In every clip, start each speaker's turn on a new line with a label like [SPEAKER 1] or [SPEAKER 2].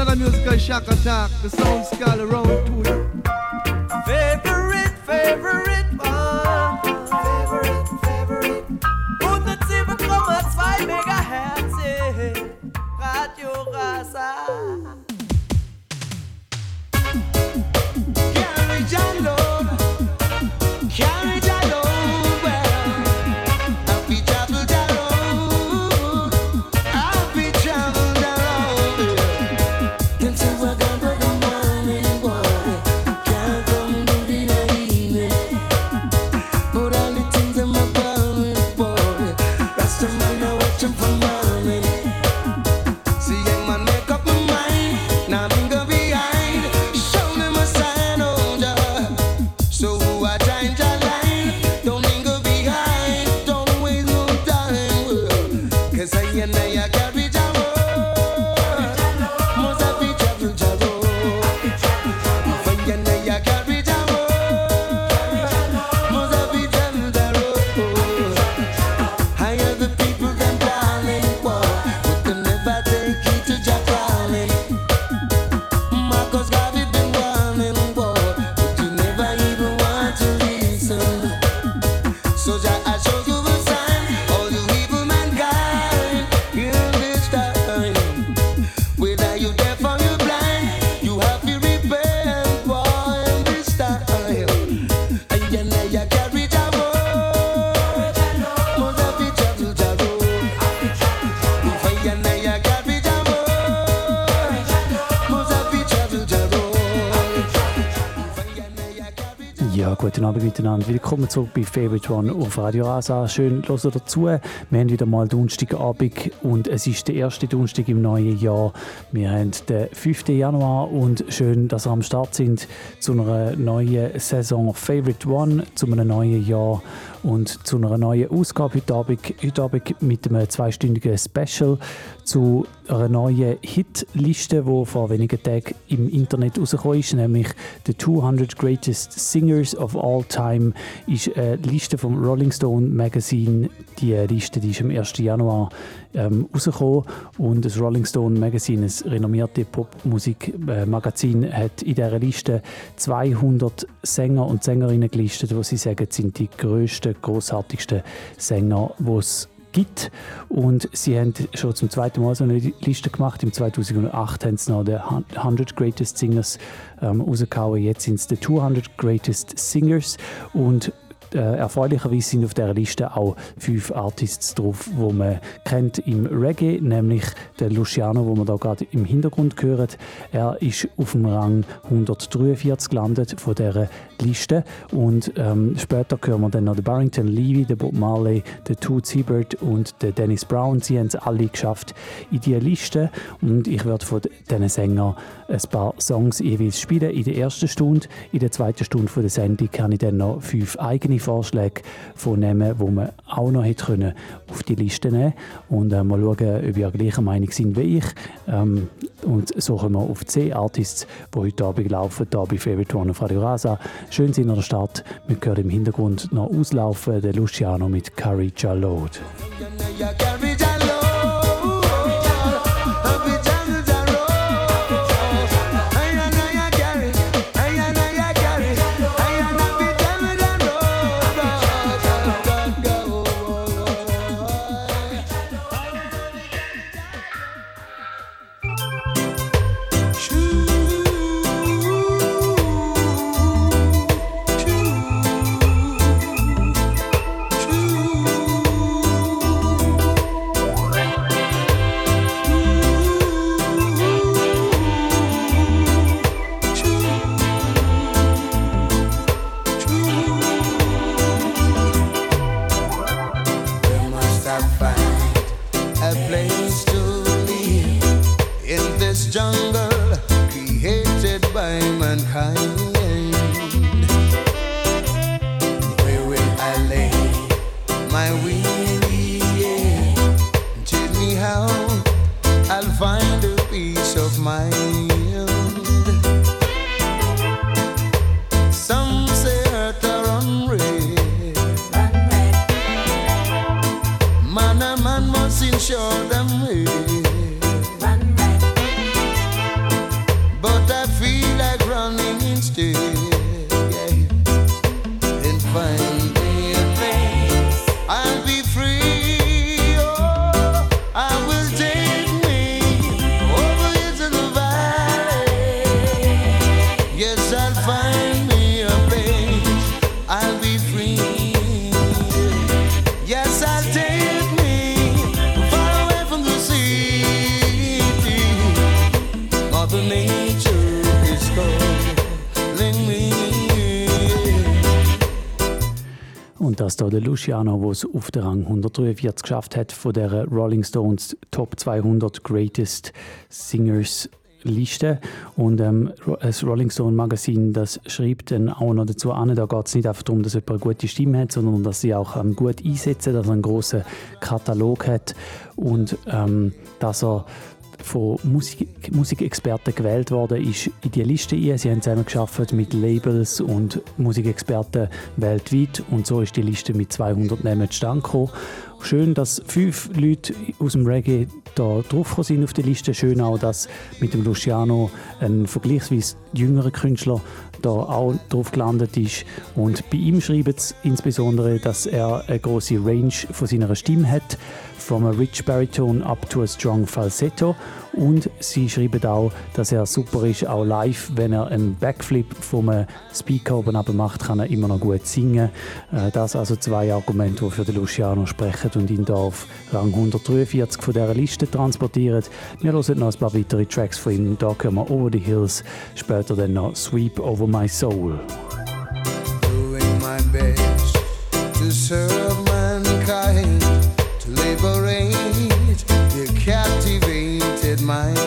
[SPEAKER 1] another musical shock attack. The sound scale around to it.
[SPEAKER 2] Favorite, favorite miteinander. Willkommen zurück bei Favorite One auf Radio Rasa. Schön, hören Sie dazu. Wir haben wieder mal Donnerstagabend und es ist der erste Donnerstag im neuen Jahr. Wir haben den 5. Januar und schön, dass Sie am Start sind zu einer neuen Saison Favorite One, zu einem neuen Jahr und zu einer neuen Ausgabe heute Abend, heute Abend mit einem zweistündigen Special zu einer neuen Hitliste, die vor wenigen Tagen im Internet rausgekommen ist, nämlich The 200 Greatest Singers of All Time ist eine Liste vom Rolling Stone Magazine. Die Liste die ist am 1. Januar ähm, rausgekommen und das Rolling Stone Magazine, ein renommiertes Popmusikmagazin, hat in dieser Liste 200 Sänger und Sängerinnen gelistet, die sie sagen, sind die grössten, großartigsten Sänger, die es gibt. Und sie haben schon zum zweiten Mal so eine Liste gemacht. Im 2008 haben sie noch die 100 Greatest Singers ähm, rausgehauen. Jetzt sind es die 200 Greatest Singers. Und äh, erfreulicherweise sind auf dieser Liste auch fünf Artists drauf, die man kennt im Reggae, nämlich der Luciano, wo man da gerade im Hintergrund hört. Er ist auf dem Rang 143 gelandet von dieser Liste und ähm, später hören wir dann noch den Barrington Levy, den Bob Marley, den Toots Hibbert und den Dennis Brown. Sie haben es alle geschafft in diese Liste und ich werde von diesen Sängern ein paar Songs jeweils spielen in der ersten Stunde. In der zweiten Stunde der Sendung kann ich dann noch fünf eigene Vorschläge vornehmen, die man auch noch hätte können auf die Liste nehmen und äh, mal schauen, ob ihr gleicher Meinung sind wie ich. Ähm, und so kommen wir auf 10 Artists, die heute Abend laufen, hier bei Favorite One auf Radio Rasa. Schön sind an der Start. Wir hören im Hintergrund noch auslaufen, der Luciano mit Curry Jalode. Luciano, der es auf den Rang 143 geschafft hat von der Rolling Stones Top 200 Greatest Singers Liste. Und ähm, das Rolling Stone Magazin, das schreibt dann auch noch dazu an, da geht es nicht einfach darum, dass jemand eine gute Stimme hat, sondern dass sie auch ähm, gut einsetzen, dass er einen grossen Katalog hat und ähm, dass er von Musik Musikexperten gewählt worden ist in die Liste ein. Sie haben zusammengearbeitet mit Labels und Musikexperten weltweit und so ist die Liste mit 200 Namen zustande gekommen. Schön, dass fünf Leute aus dem Reggae da drauf sind auf der Liste. Schön auch, dass mit dem Luciano ein vergleichsweise jüngerer Künstler da auch drauf gelandet ist. Und bei ihm schreibt es insbesondere, dass er eine große Range von seiner Stimme hat, from a rich baritone up to a strong falsetto. Und sie schreiben auch, dass er super ist, auch live, wenn er einen Backflip vom Speaker oben runter macht, kann er immer noch gut singen. Äh, Das also zwei Argumente, die für den Luciano sprechen und ihn da auf Rang 143 von dieser Liste transportieren. Wir hören noch ein paar weitere Tracks von ihm. Da kommen wir Over the Hills, später dann noch Sweep Over My Soul.
[SPEAKER 3] doing my best to serve my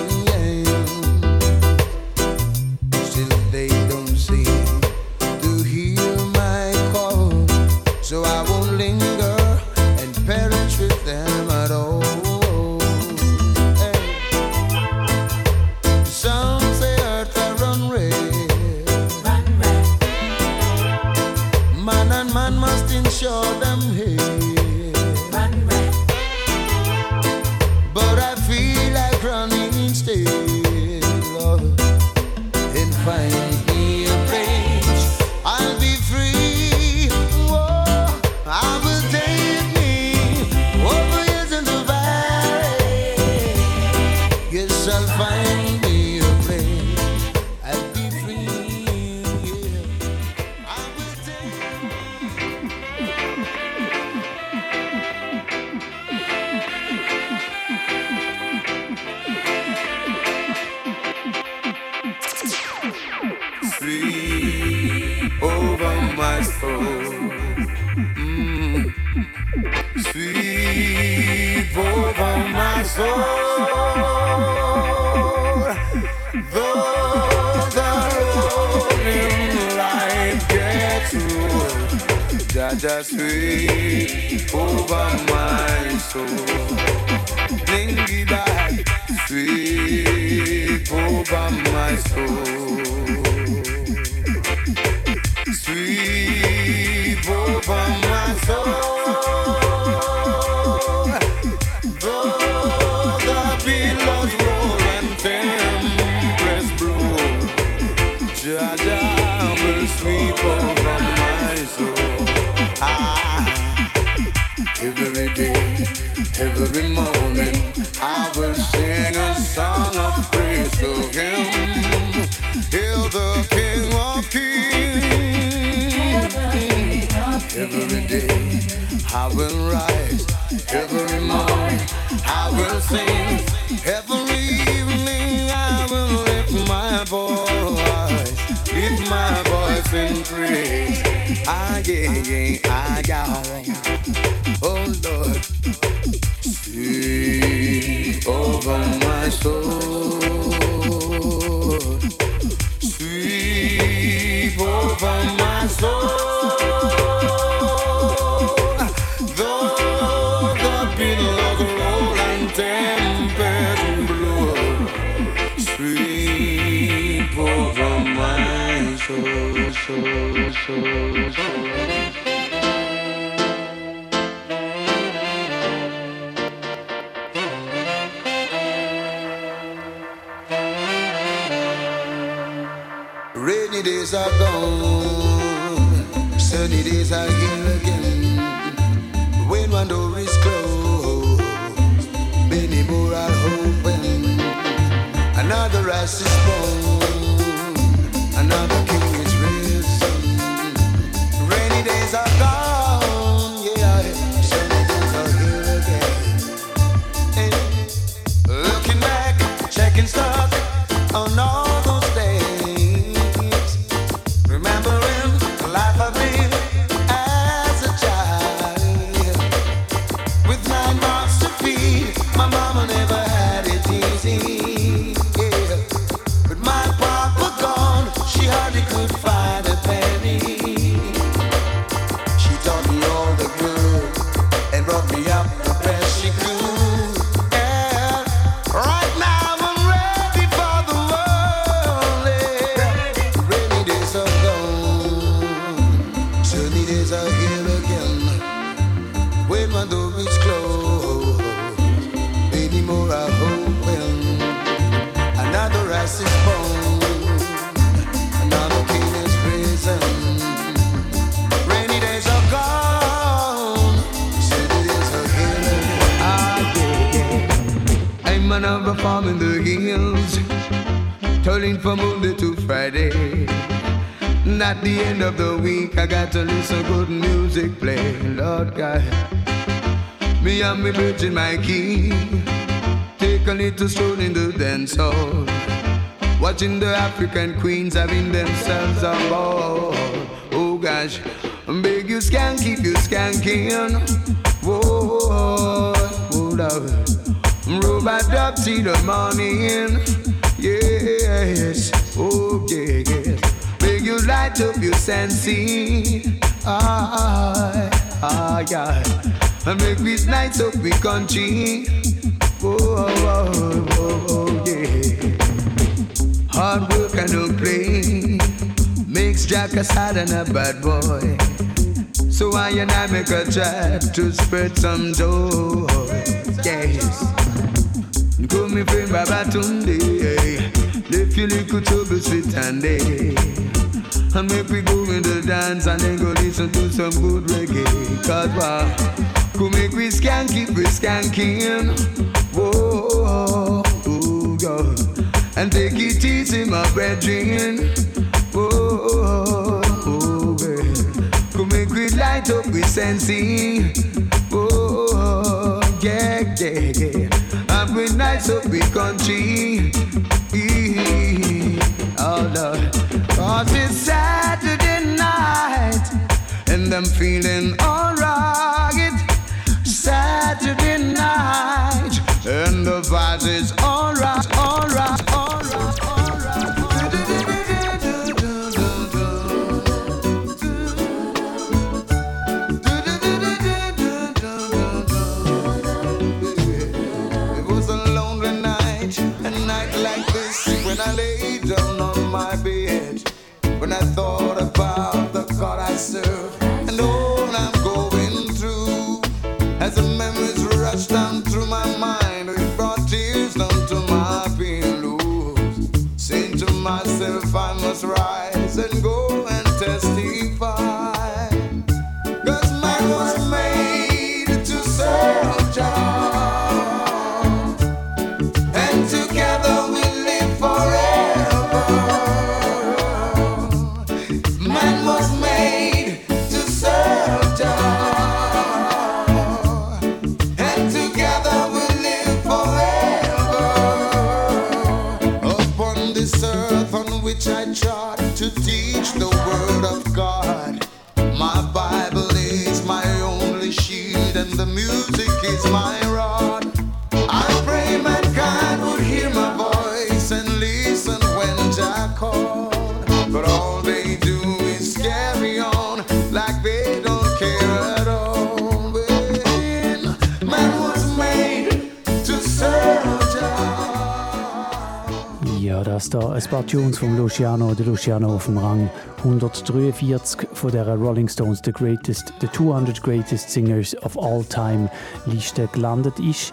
[SPEAKER 3] virgin my key, take a little stroll in the dance hall, watching the African queens having themselves a ball. Oh gosh, beg you skank, keep you skanking. Whoa, hold up, robot up till the morning. Yes, oh yeah, yes. Beg you light up your sensing. Ah, ah, yeah. And make this night up we country. Oh, oh, oh, oh, oh, yeah. Hard work and no play makes Jack a sad and a bad boy. So I and I make a try to spread some joy. Yes. Call me friend Baba Tunde. Left your little trouble sweet and day. And make we go in the dance and then go listen to some good reggae. Cause why? Could make we skank, keep we skanking. Whoa, oh, God. And take it easy, my brethren. Whoa, oh, babe. Could make we light up with sensing. Oh, yeah, yeah, yeah. And we nice up with country. Oh, Lord. Cause it's Saturday night. And I'm feeling alright.
[SPEAKER 2] Das da. Ein paar Tunes von Luciano, der Luciano auf dem Rang. 143 von der Rolling Stones The Greatest, The 200 Greatest Singers of All Time Liste gelandet ist.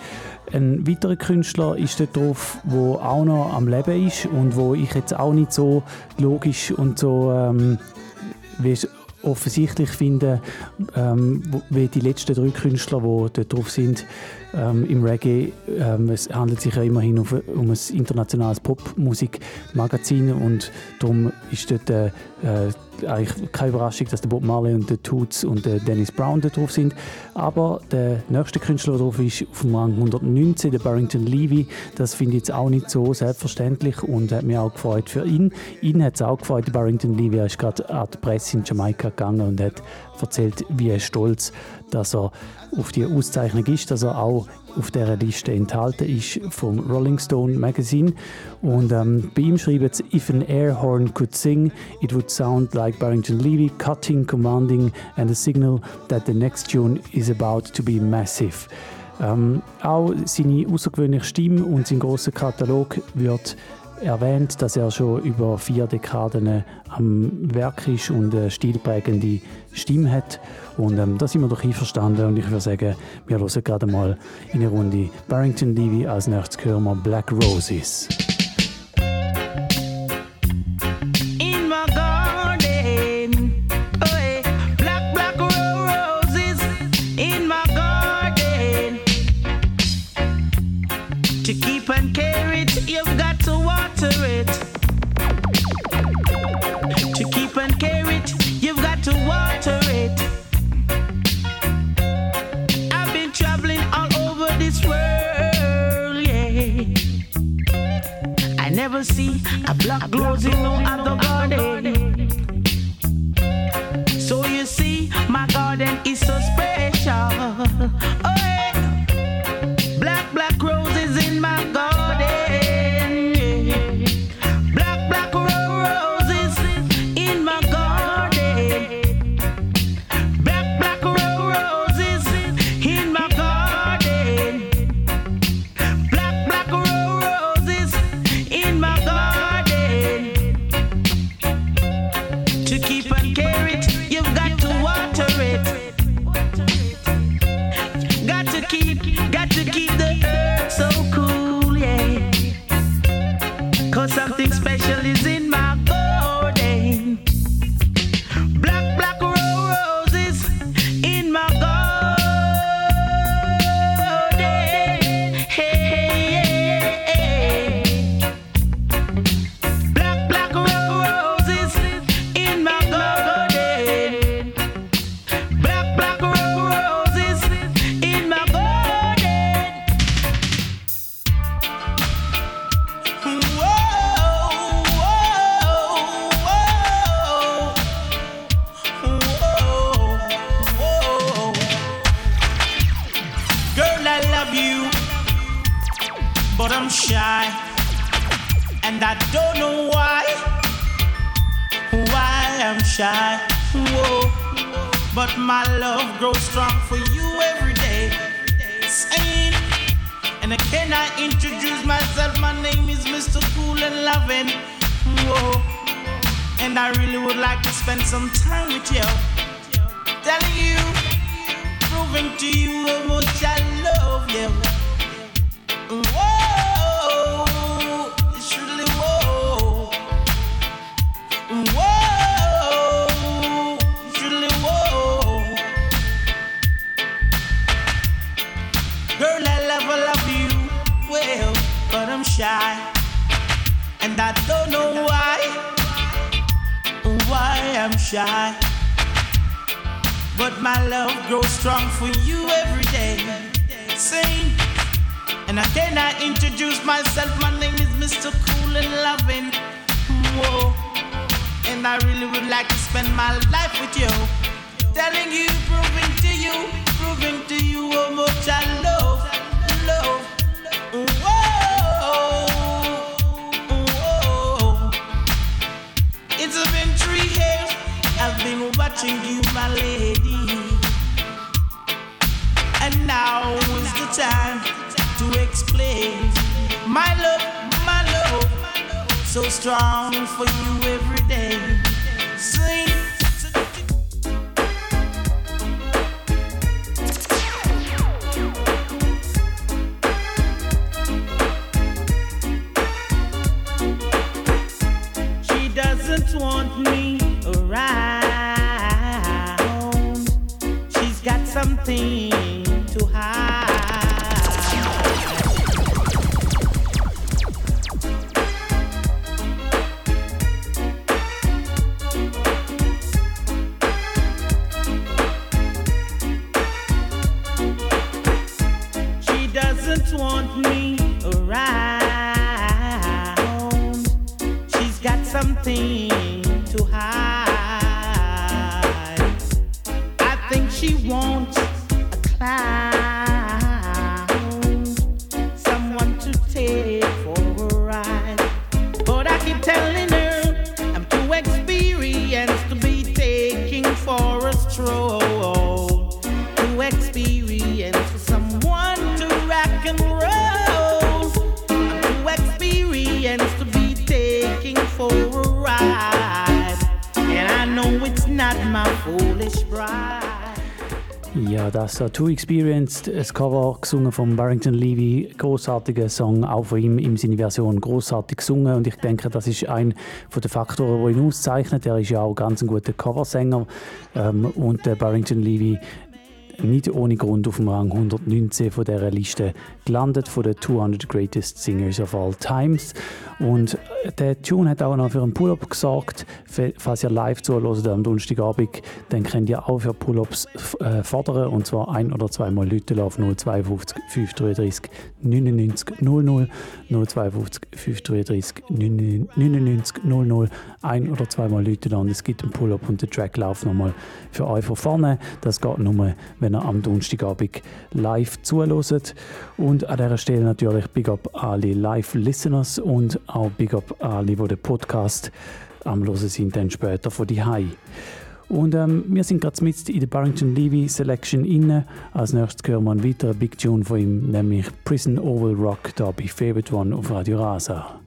[SPEAKER 2] Ein weiterer Künstler ist dort drauf, wo auch noch am Leben ist und wo ich jetzt auch nicht so logisch und so ähm, wie offensichtlich finde, ähm, wie die letzten drei Künstler, die dort drauf sind, ähm, im Reggae. Ähm, es handelt sich ja immerhin um, um ein internationales Popmusikmagazin und darum ist dort äh, äh, eigentlich keine Überraschung, dass der Bob Marley und der Toots und der Dennis Brown da drauf sind. Aber der nächste Künstler, drauf ist, auf dem Rang 119, der Barrington Levy, das finde ich jetzt auch nicht so selbstverständlich und hat mich auch gefreut für ihn. Ihn hat es auch gefreut, der Barrington Levy, er ist gerade an die Presse in Jamaika gegangen und hat erzählt, wie er stolz, dass er auf die Auszeichnung ist, dass er auch auf dieser Liste enthalten ist vom Rolling Stone Magazine. Und ähm, bei ihm schreibt es, if an air horn could sing, it would sound like Barrington Levy cutting, commanding and a signal that the next tune is about to be massive. Ähm, auch seine außergewöhnliche Stimme und sein großer Katalog wird erwähnt, dass er schon über vier Dekaden am Werk ist und eine stilprägende Stimme hat. Und ähm, da sind wir doch einverstanden und ich würde sagen, wir hören gerade mal in eine Runde Barrington Levy als nächstes hören wir Black Roses.
[SPEAKER 4] See a black rose in other garden. So you see, my garden is so special. Oh, My love grows strong for you every day. And can I introduce myself? My name is Mr. Cool and Loving, whoa. And I really would like to spend some time with you, telling you, proving to you how much I love you. Shy, but my love grows strong for you every day. Sing. And I cannot introduce myself. My name is Mr. Cool and Loving. Whoa. And I really would like to spend my life with you. Telling you, proving to you, proving to you oh, how much I watching you, my lady. And now is the time to explain my love, my love so strong for you
[SPEAKER 2] War Too Experienced, ein Cover gesungen von Barrington Levy, großartiger Song, auch von ihm in seiner Version großartig gesungen und ich denke, das ist ein von den Faktoren, der ihn auszeichnet. Er ist ja auch ganz ein guter Coversänger ähm, und der Barrington Levy nicht ohne Grund auf dem Rang 119 von dieser Liste gelandet, von den 200 Greatest Singers of All Times. Und der Tune hat auch noch für einen Pull-Up gesorgt. Falls ihr live zuhört am Donnerstagabend, dann könnt ihr auch für Pull-Ups äh, fordern, und zwar ein- oder zweimal Leute auf 052 533 99 00 052 533 99 00 ein- oder zweimal Leute und es gibt einen Pull-Up und der Track läuft nochmal für euch von vorne. Das geht nur, wenn ihr am Donnerstagabend live zuhört. Und an dieser Stelle natürlich Big Up alle Live-Listeners und auch Big Up alle, die den Podcast am Hören sind, dann später von die und ähm, wir sind gerade mit in der Barrington Levy Selection inne. Als nächstes hören wir einen weiteren Big Tune von ihm, nämlich Prison Oval Rock, da bei Favorite One auf Radio Rasa.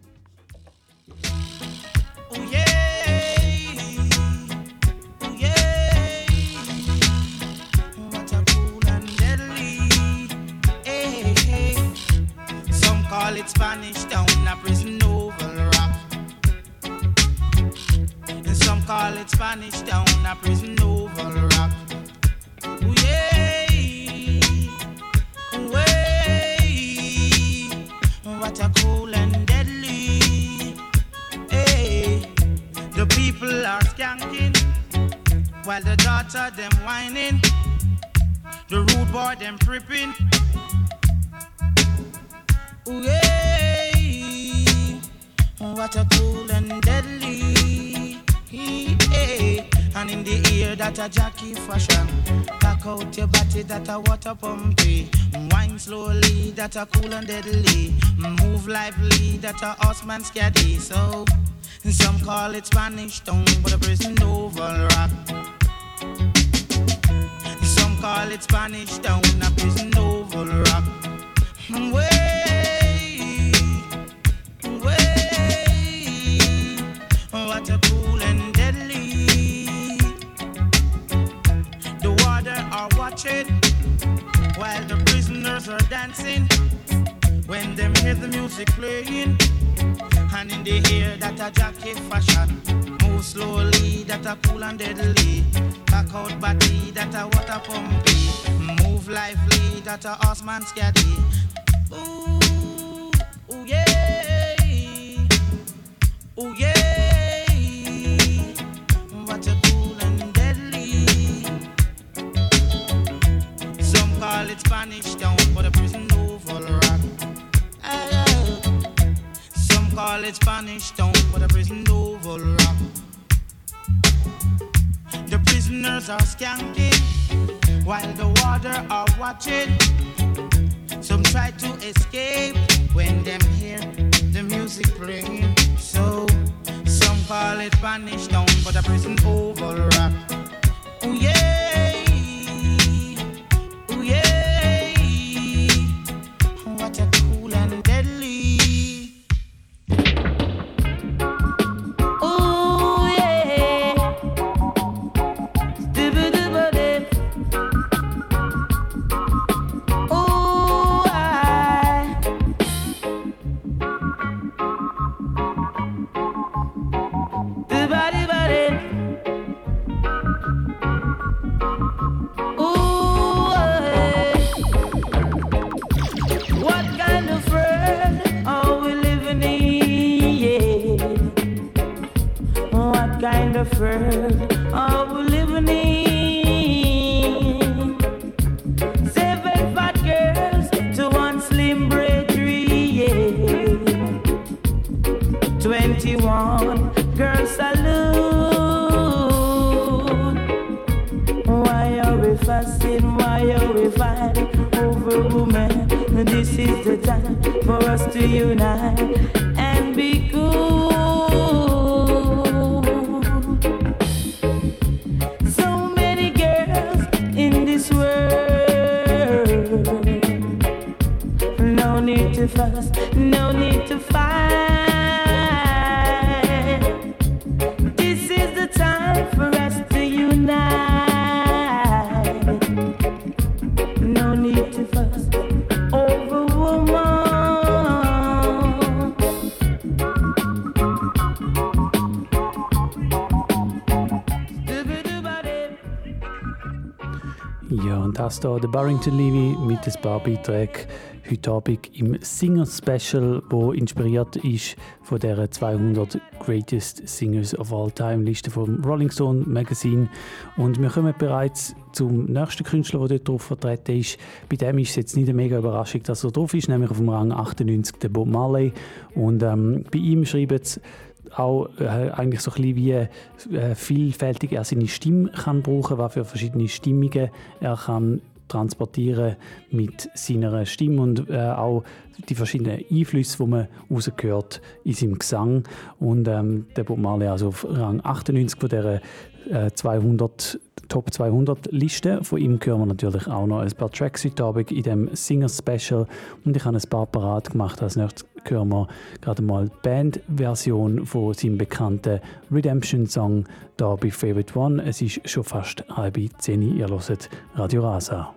[SPEAKER 4] Spanish Town, a prison oval rock. And some call it Spanish Town, a prison oval rock. Oh yeah, oh yeah, what a cool and deadly. Hey, the people are skanking while the daughter them whining. The rude boy them tripping. Ooh, yeah, cool and deadly. Yeah. Eh. And in the ear that a jockey fashion. Back out your body that a water pumpy. Eh. Wine slowly that a cool and deadly. Move lively that a horseman scary. Eh. So some call it Spanish town, but a prison oval rock. Some call it Spanish town, a prison oval rock. Way, are while the prisoners are dancing. When them hear the music playing, and in the ear that a jockey fashion. Move slowly, that a cool and deadly. Back out body, that a water pumpy. Move lively, that a horseman scary. Ooh, ooh yeah, ooh yeah. It Spanish town, but a prison oval rock. Some call it Spanish town, but a prison oval rock. The prisoners are skanking while the water are watching. Some try to escape when them hear the music playing. So some call it Spanish town, but a prison oval rock. Oh yeah, sacrifice. No need to.
[SPEAKER 2] Hier, der Barrington Levy mit ein paar Beiträgen heute Abend im Singer Special, wo inspiriert ist von der 200 Greatest Singers of All Time Liste vom Rolling Stone Magazine. Und wir kommen bereits zum nächsten Künstler, der dort drauf vertreten ist. Bei dem ist es jetzt nicht eine mega Überraschung, dass er drauf ist, nämlich auf dem Rang 98 der Bob Marley. Und ähm, bei ihm schreiben sie auch äh, eigentlich so ein bisschen wie äh, vielfältig er seine Stimme kann brauchen, was für verschiedene Stimmungen er kann transportieren mit seiner Stimme und äh, auch die verschiedenen Einflüsse, die man rausgehört in seinem Gesang. Und ähm, der Bob Marley also auf Rang 98 von der äh, 200 Top 200 Liste. Von ihm hören wir natürlich auch noch ein paar Tracks heute Abend in dem Singer Special und ich habe ein paar parat gemacht. Als nächstes hören wir gerade mal die Band-Version von seinem bekannten Redemption-Song da bei Favorite One. Es ist schon fast halb zehn. Ihr hört Radio Rasa.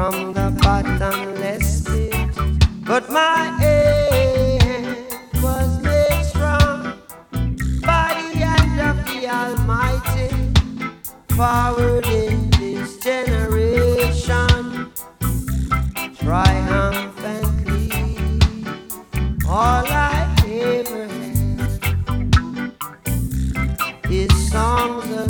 [SPEAKER 5] From the bottomless pit. But my hand was made strong by the hand of the Almighty. Forward in this generation triumphantly. All I ever had is songs of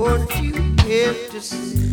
[SPEAKER 5] What you have to
[SPEAKER 3] say.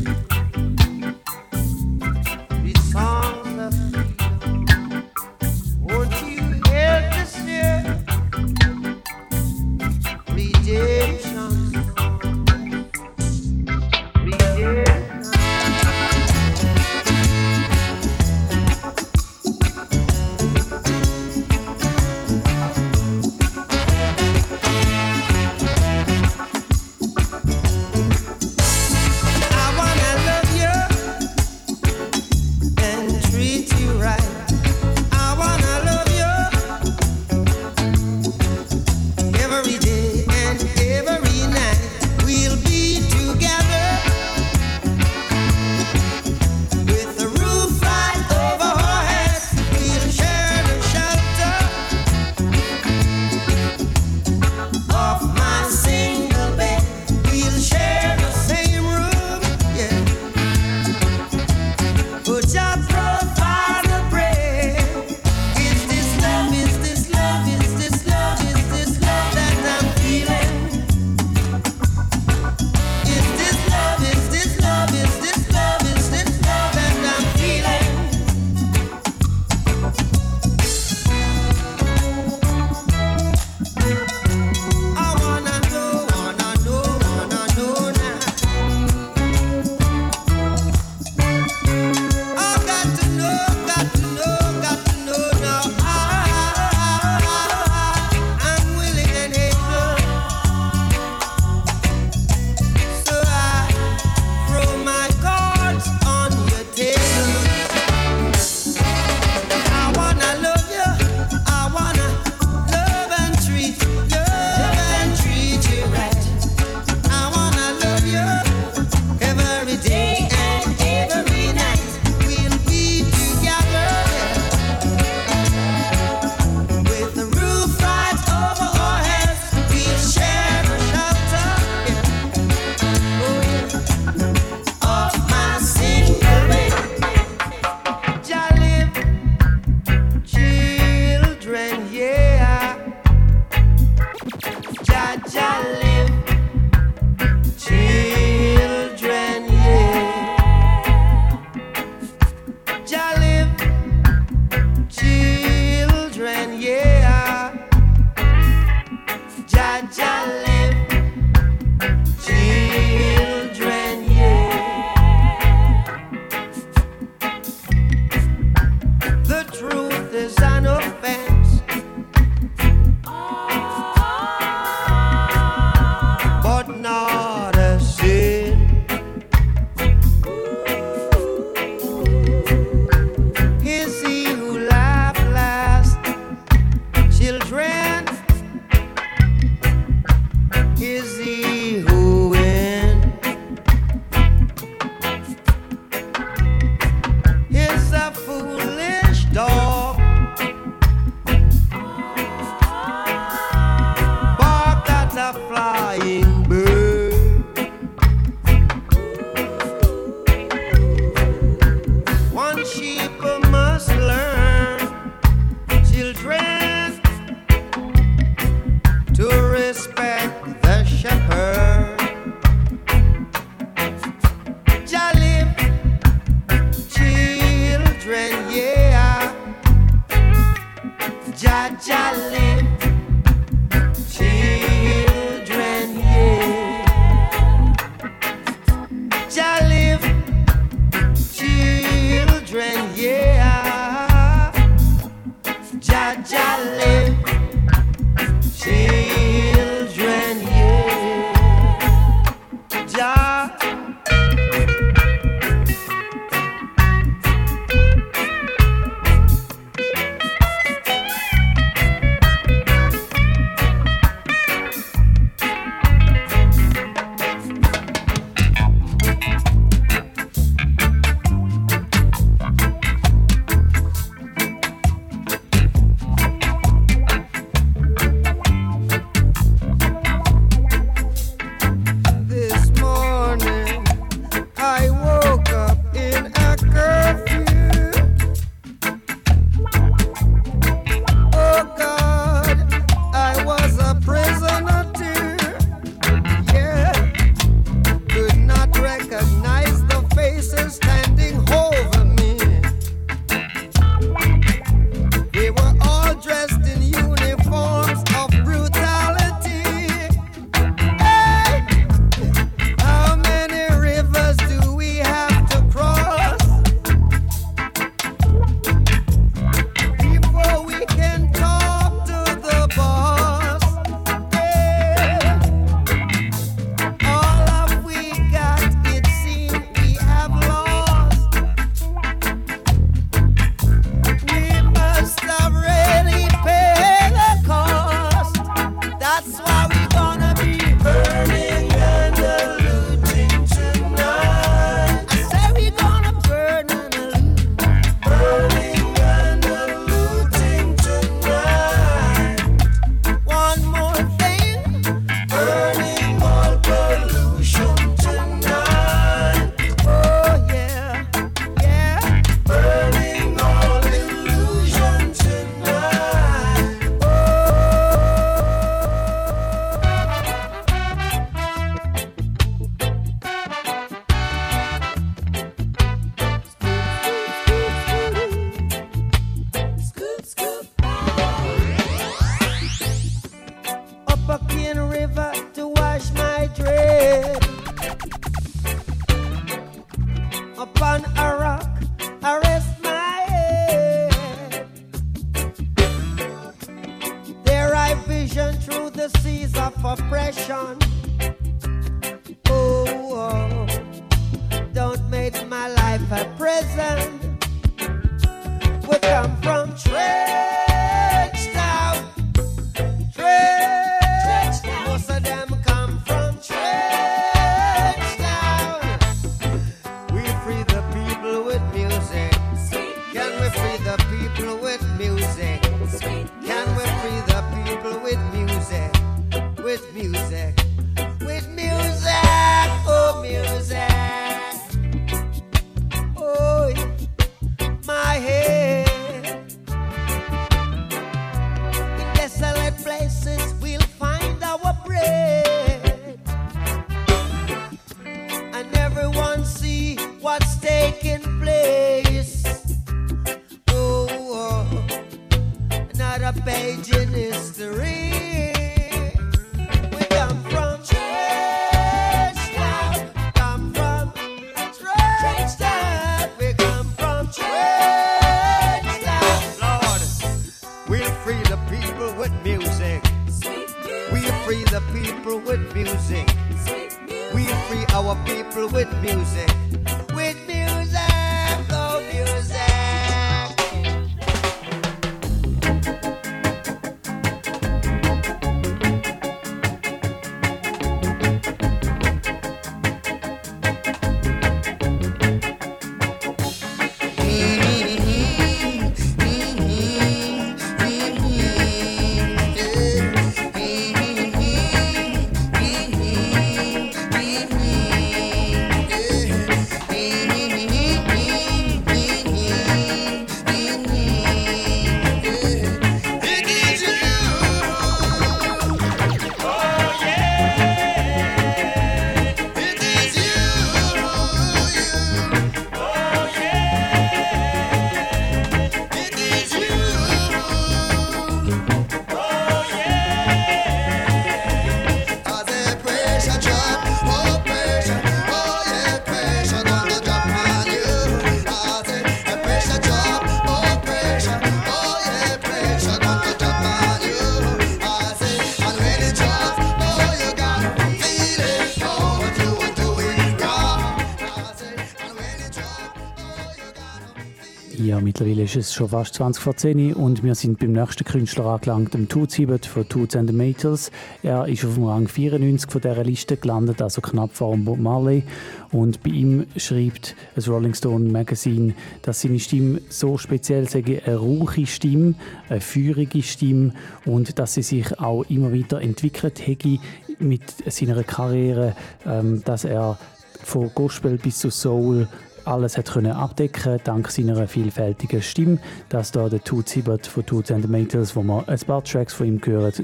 [SPEAKER 3] Ist es schon fast 20 vor 10 und wir sind beim nächsten Künstler angelangt, dem Toots Hibbert von Toots and the Maytals. Er ist auf dem Rang 94 von dieser Liste gelandet, also knapp vor Bob Marley. Und bei ihm schreibt das Rolling Stone Magazine, dass seine Stimme so speziell sei, eine rauche Stimme, eine feurige Stimme und dass sie sich auch immer weiter entwickelt hätte mit seiner Karriere, ähm, dass er von Gospel bis zu Soul alles hat können abdecken dank seiner vielfältigen Stimme. Das da der Toots Hibbert von Toots and the Maytals, wo man ein paar Tracks von ihm gehört.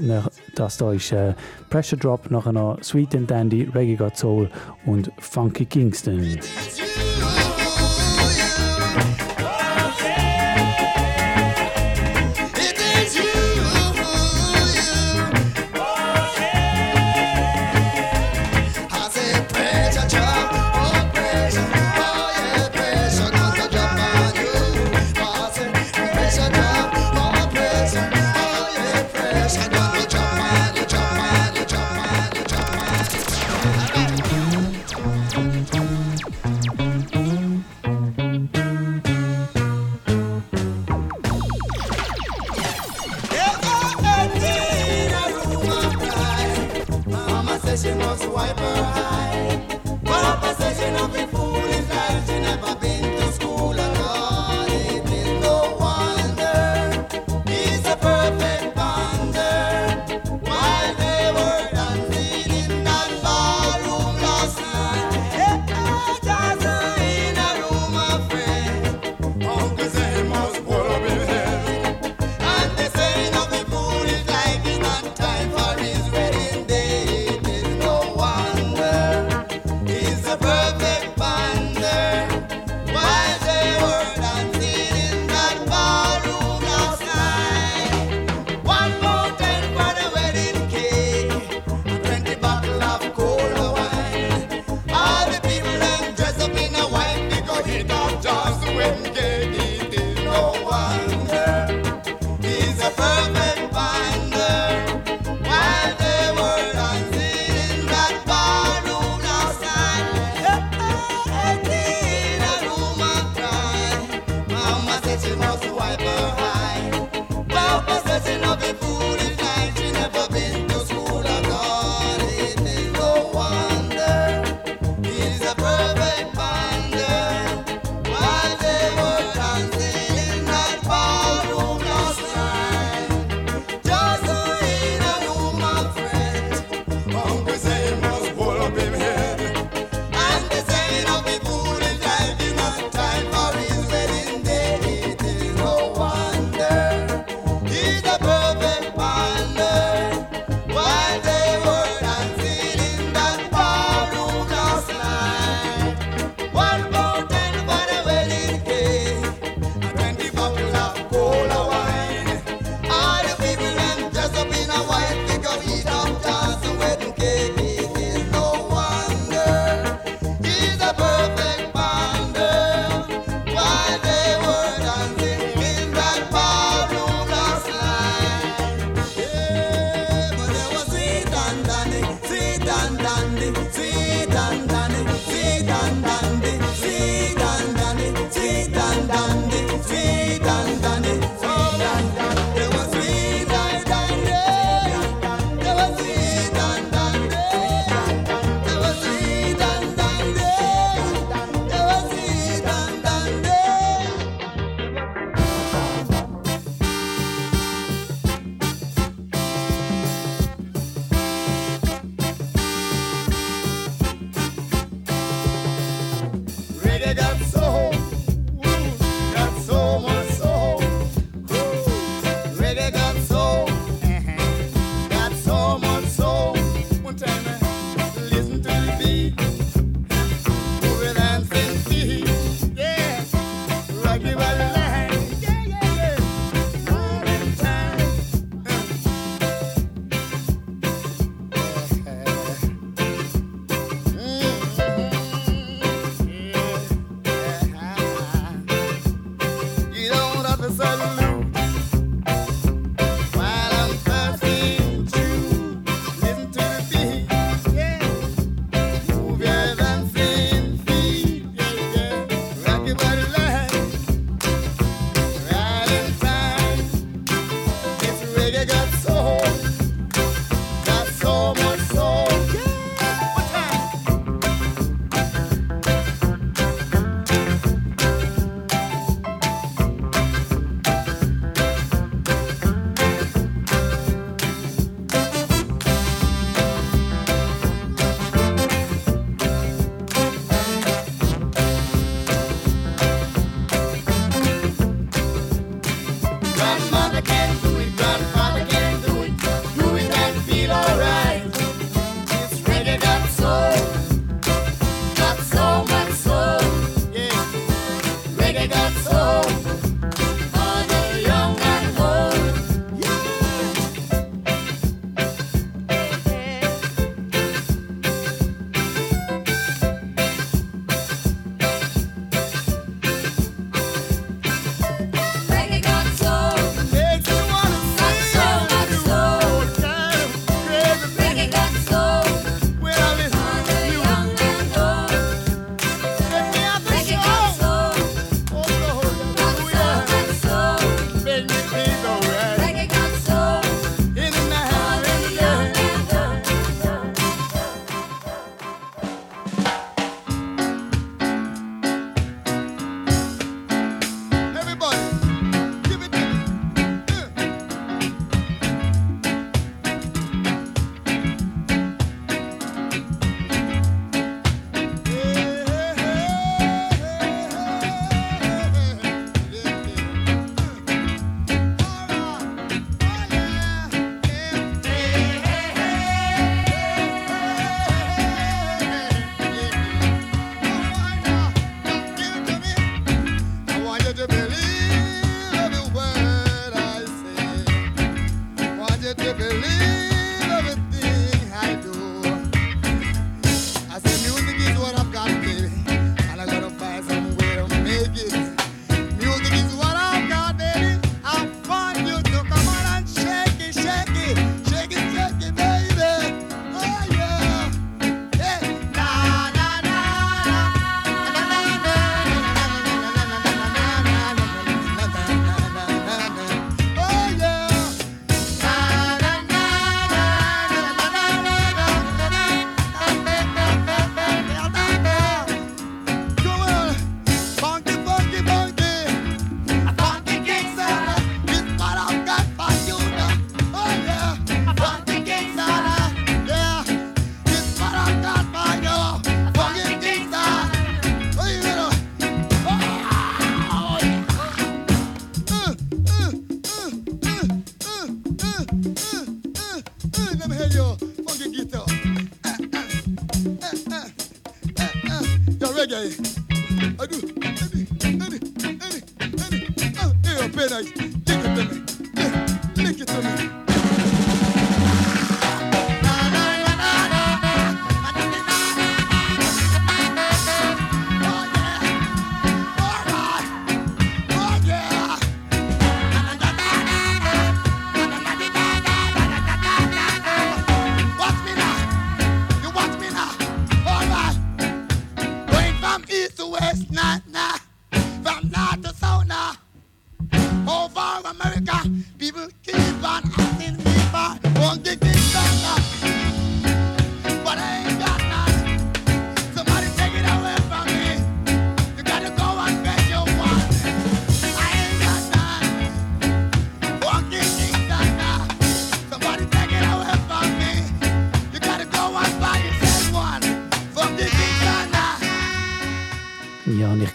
[SPEAKER 3] Das da ist äh, Pressure Drop, nachher noch Sweet and Dandy, Reggae Got Soul und Funky Kingston.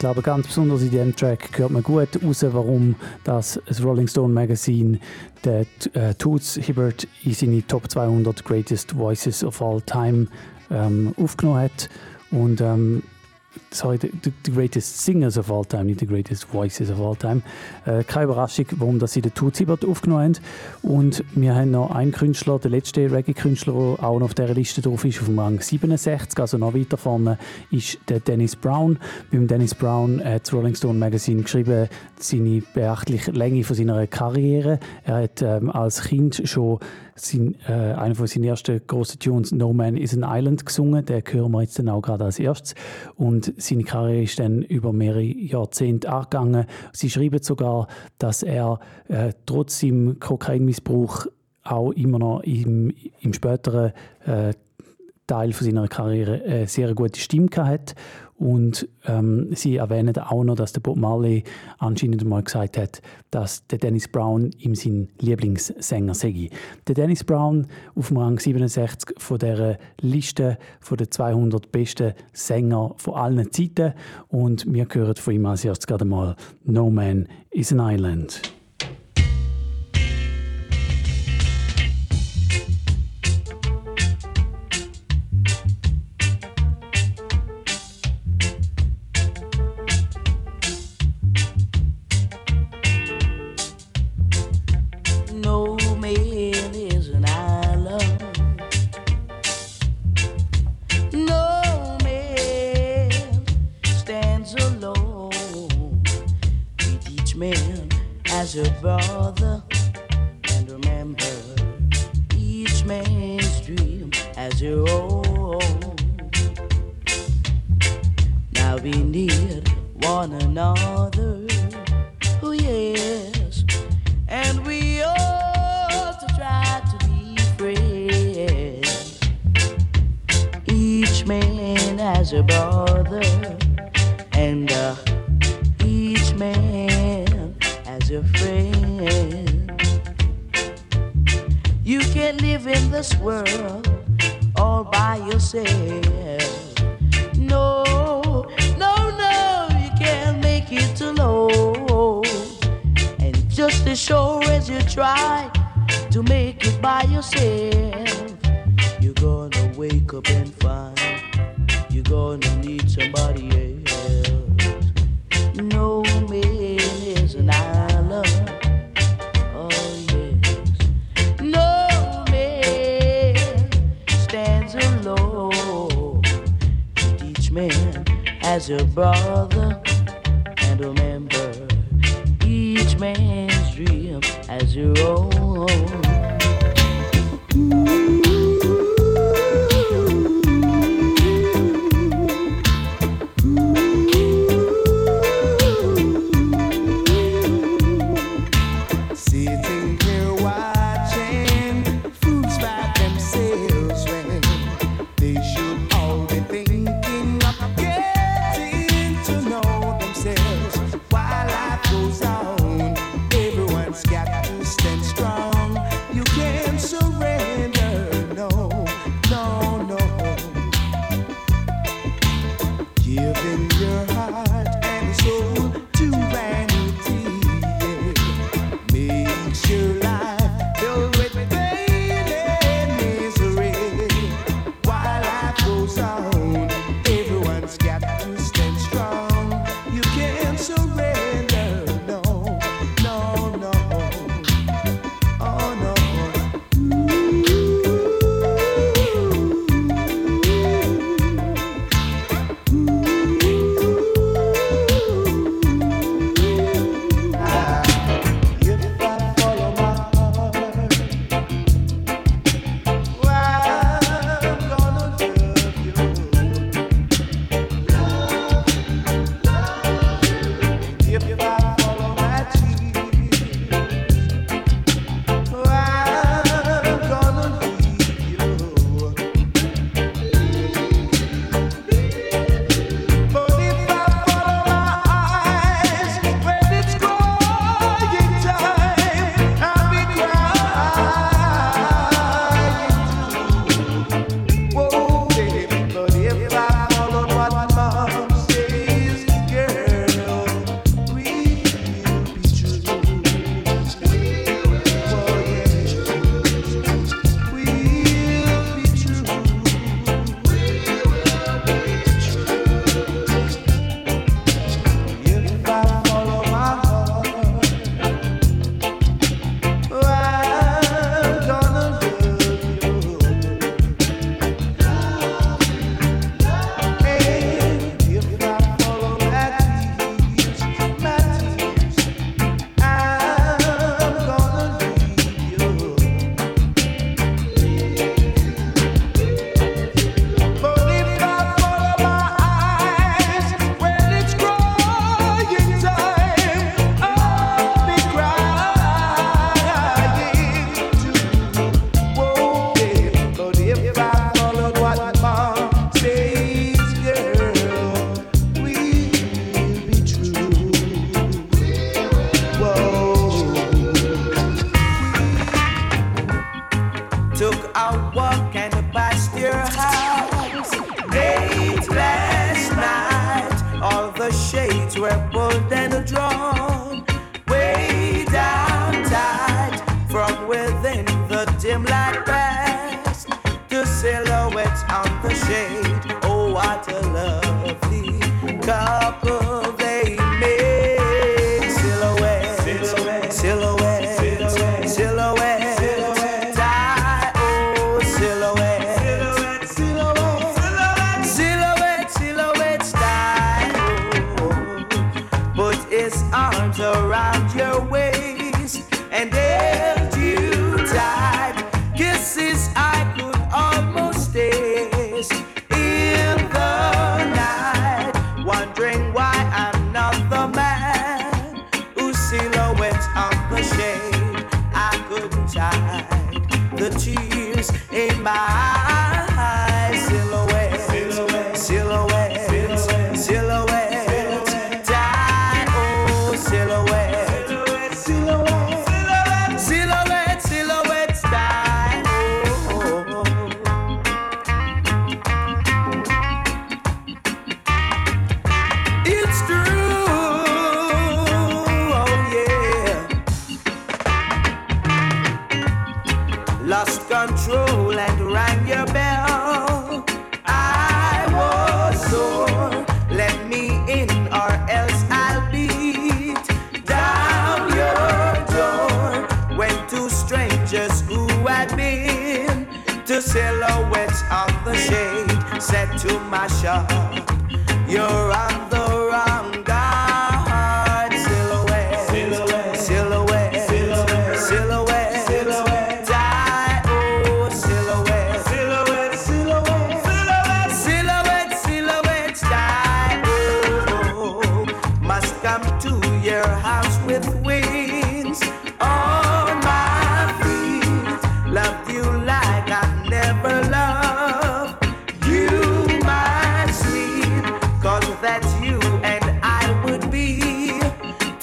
[SPEAKER 2] Glaube, ganz besonders in diesem Track hört man gut raus, warum das, Rolling Stone Magazine den äh, Toots Hibbert in seine Top 200 Greatest Voices of All Time ähm, aufgenommen hat. Und ähm, sorry, the, the, Greatest Singers of All Time, nicht the Greatest Voices of All Time. Äh, keine Überraschung, warum das sie den Toots Hibbert aufgenommen haben. Und wir haben noch einen Künstler, der letzte Reggae-Künstler, der auch noch auf dieser Liste drauf ist, auf dem Rang 67, also noch weiter vorne, ist der Dennis Brown. Beim Dennis Brown hat das Rolling Stone Magazine geschrieben, seine beachtliche Länge von seiner Karriere. Er hat ähm, als Kind schon sein, äh, einer von seinen ersten grossen Tunes, No Man is an Island, gesungen. Den hören wir jetzt dann auch gerade als erstes. Und seine Karriere ist dann über mehrere Jahrzehnte angegangen. Sie schreiben sogar, dass er äh, trotz seinem Kokainmissbrauch auch immer noch im, im späteren äh, Teil von seiner Karriere eine sehr gute Stimme gehabt hat. Und ähm, sie erwähnen auch noch, dass der Bob Marley anscheinend mal gesagt hat, dass der Dennis Brown ihm sein Lieblingssänger sei. Der Dennis Brown auf dem Rang 67 von der Liste von den 200 besten Sänger von allen Zeiten. Und wir hören von ihm als erstes gerade mal No Man is an Island.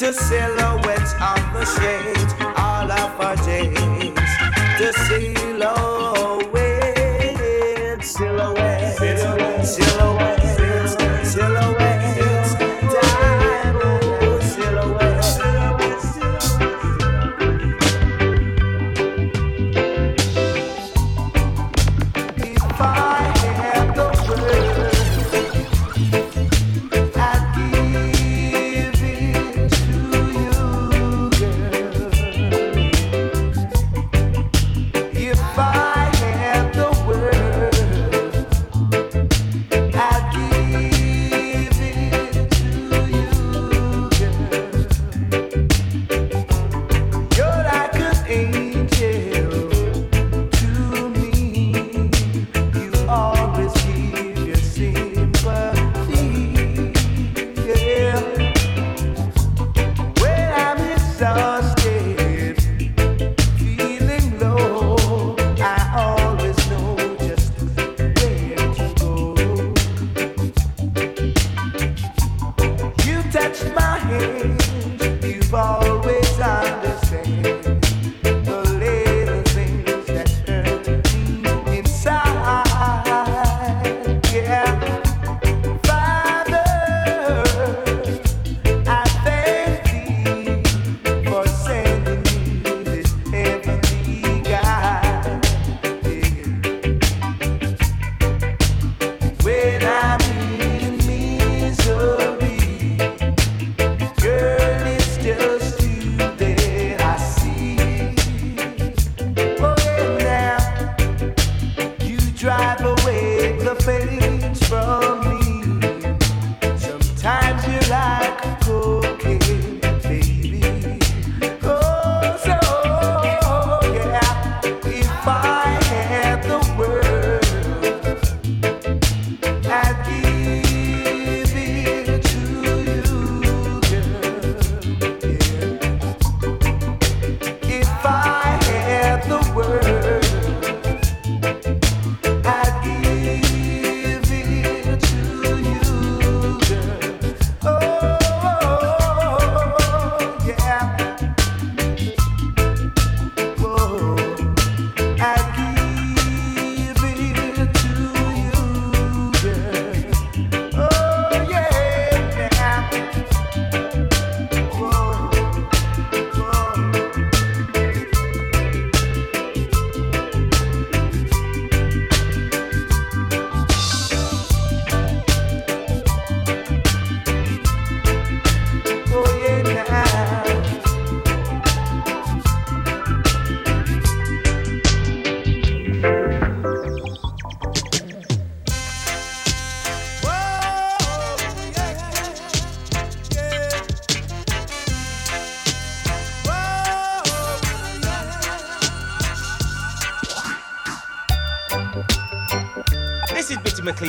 [SPEAKER 6] to silhouettes of the shades, all
[SPEAKER 3] of our days to
[SPEAKER 6] see.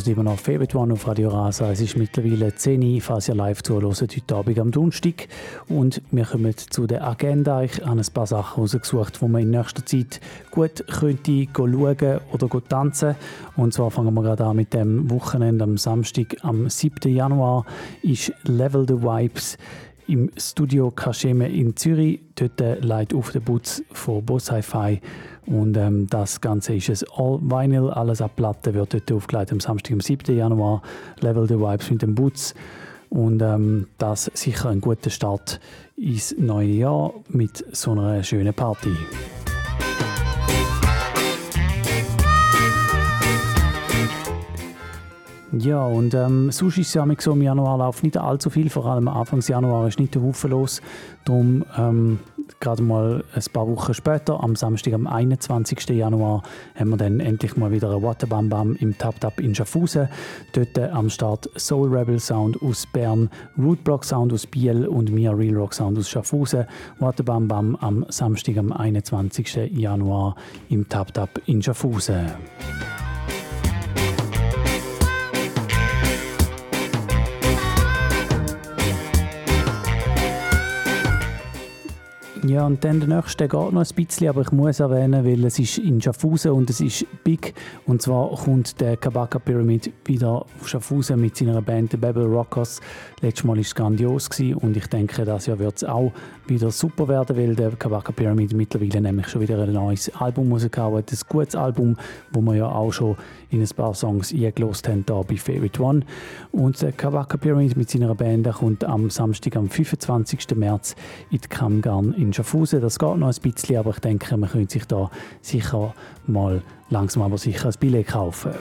[SPEAKER 2] Hört immer noch One auf Radio Rasa. Es ist mittlerweile 10 Uhr, falls ihr live zuhört, heute Abend am Donnerstag. Und wir kommen zu der Agenda. Ich habe ein paar Sachen rausgesucht, wo man in nächster Zeit gut könnte schauen oder tanzen. Und zwar fangen wir gerade an mit dem Wochenende am Samstag, am 7. Januar, ist Level the Vibes im Studio Kascheme in Zürich. Dort äh, leitet auf den Butz von Boss Hi-Fi. Und ähm, das Ganze ist ein All-Vinyl, alles ab Platte wird dort aufgelegt am Samstag, am 7. Januar. Level the Vibes mit dem Butz. Und ähm, das sicher ein guter Start ins neue Jahr mit so einer schönen Party. Ja, und ähm, sonst ist es ja so, im Januar läuft nicht allzu viel, vor allem Anfang Januar ist nicht der Haufen los. Darum ähm, gerade mal ein paar Wochen später, am Samstag, am 21. Januar, haben wir dann endlich mal wieder ein Waterbam Bam im Tap Tap in Schaffhausen. Dort äh, am Start Soul Rebel Sound aus Bern, Rootblock Sound aus Biel und Mia Real Rock Sound aus Schaffhausen. Waterbam Bam am Samstag, am 21. Januar im Tap Tap in Schaffhausen. Ja, und dann der nächste geht noch ein bisschen, aber ich muss erwähnen, weil es ist in Schaffhausen und es ist big. Und zwar kommt der Kabaka Pyramid wieder auf Schaffhausen mit seiner Band The Babel Rockers. Letztes Mal war es grandios und ich denke, das Jahr wird es auch wieder super werden, weil der Kabaka Pyramid mittlerweile nämlich schon wieder ein neues Album rausgehauen hat. Ein gutes Album, wo wir ja auch schon in ein paar Songs eingelost haben, hier bei Favorite One. Und der Kabaka Pyramid mit seiner Band kommt am Samstag, am 25. März in die Kammgarn in Schaffhausen. Das geht noch ein bisschen, aber ich denke, man könnte sich da sicher mal langsam aber sicher ein Billett kaufen.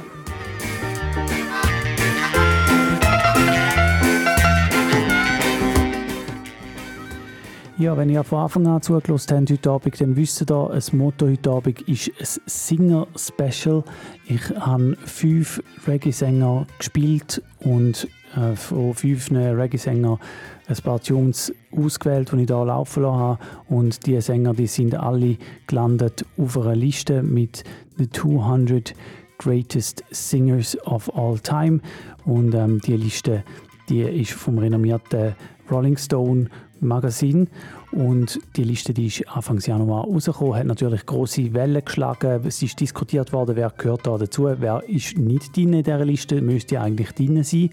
[SPEAKER 2] Ja, wenn ihr von Anfang an zugelassen habt heute Abend, dann wisst ihr, das Motto heute Abend ist ein Singer-Special. Ich habe fünf Reggae-Sänger gespielt und äh, von fünf Reggae-Sängern ein paar Tunes ausgewählt, die ich hier laufen lassen habe. Und diese Sänger die sind alle gelandet auf einer Liste mit den 200 Greatest Singers of All Time. Und ähm, die Liste die ist vom renommierten Rolling Stone Magazin und die Liste die ist Anfang Januar rausgekommen, hat natürlich große Wellen geschlagen. Es ist diskutiert worden, wer gehört da dazu, wer ist nicht drin in dieser Liste, müsste eigentlich drin sein.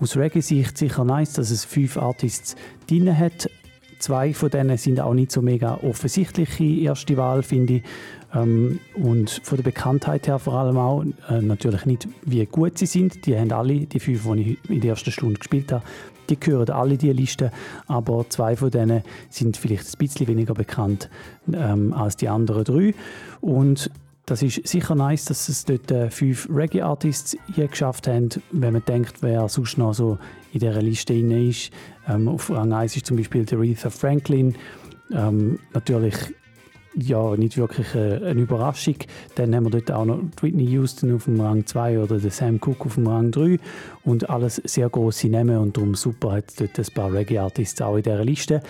[SPEAKER 2] Aus Reggae-Sicht sicher nice, dass es fünf Artists drin hat. Zwei von denen sind auch nicht so mega offensichtliche erste Wahl, finde ich. Ähm, und von der Bekanntheit her vor allem auch, äh, natürlich nicht, wie gut sie sind. Die haben alle, die fünf, die ich in der ersten Stunde gespielt habe, die gehören alle die Liste, aber zwei von denen sind vielleicht ein bisschen weniger bekannt ähm, als die anderen drei. Und das ist sicher nice, dass es dort äh, fünf Reggae-Artists hier geschafft haben. Wenn man denkt, wer sonst noch so in dieser Liste ist. Ähm, auf Rang 1 ist zum Beispiel Aretha Franklin. Ähm, natürlich ja, nicht wirklich eine, eine, Überraschung. Dann haben wir dort auch noch Whitney Houston auf dem Rang 2 oder den Sam Cooke auf dem Rang 3 und alles sehr große Namen und darum super hat dort ein paar Reggae-Artists auch in dieser Liste.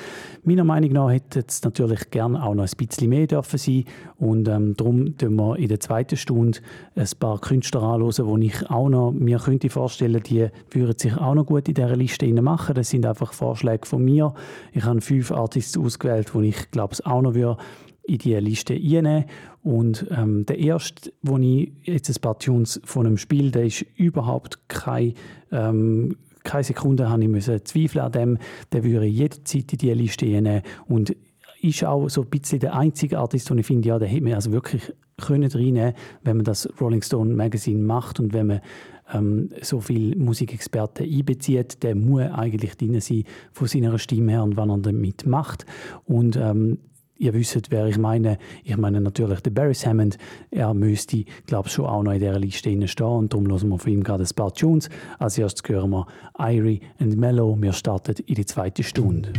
[SPEAKER 2] Meiner Meinung nach hätte es natürlich gerne auch noch ein bisschen mehr dürfen sein und ähm, darum tun wir in der zweiten Stunde ein paar Künstler anhören, wo ich auch noch mir könnte vorstellen, die würden sich auch noch gut in dieser Liste machen. Das sind einfach Vorschläge von mir. Ich habe fünf Artists ausgewählt, wo ich glaube es auch noch würde in diese Liste reinnehmen. Und ähm, der erste, wo ich jetzt ein paar Tunes von einem Spiel, der ist überhaupt kein, ähm, keine Sekunde habe ich müssen zweifeln an dem, der würde jederzeit in diese Liste reinnehmen. Und ist auch so ein bisschen der einzige Artist, den ich finde, ja, der hätte man also wirklich können reinnehmen, wenn man das Rolling Stone Magazine macht und wenn man ähm, so viele Musikexperten einbezieht, der muss eigentlich drin sein von seiner Stimme her und wann er damit macht. Und ähm,
[SPEAKER 3] ihr wisst, wer ich meine. Ich meine natürlich den Barry Hammond. Er müsste, glaube ich, schon auch noch in dieser Liste stehen. Und darum hören wir von ihm gerade ein paar Tunes. Als erstes hören wir Irie and Mellow. Wir starten in die zweite Stunde.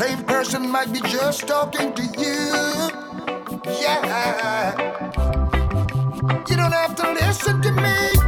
[SPEAKER 3] same person might be just talking to you. Yeah. You don't have to listen to me.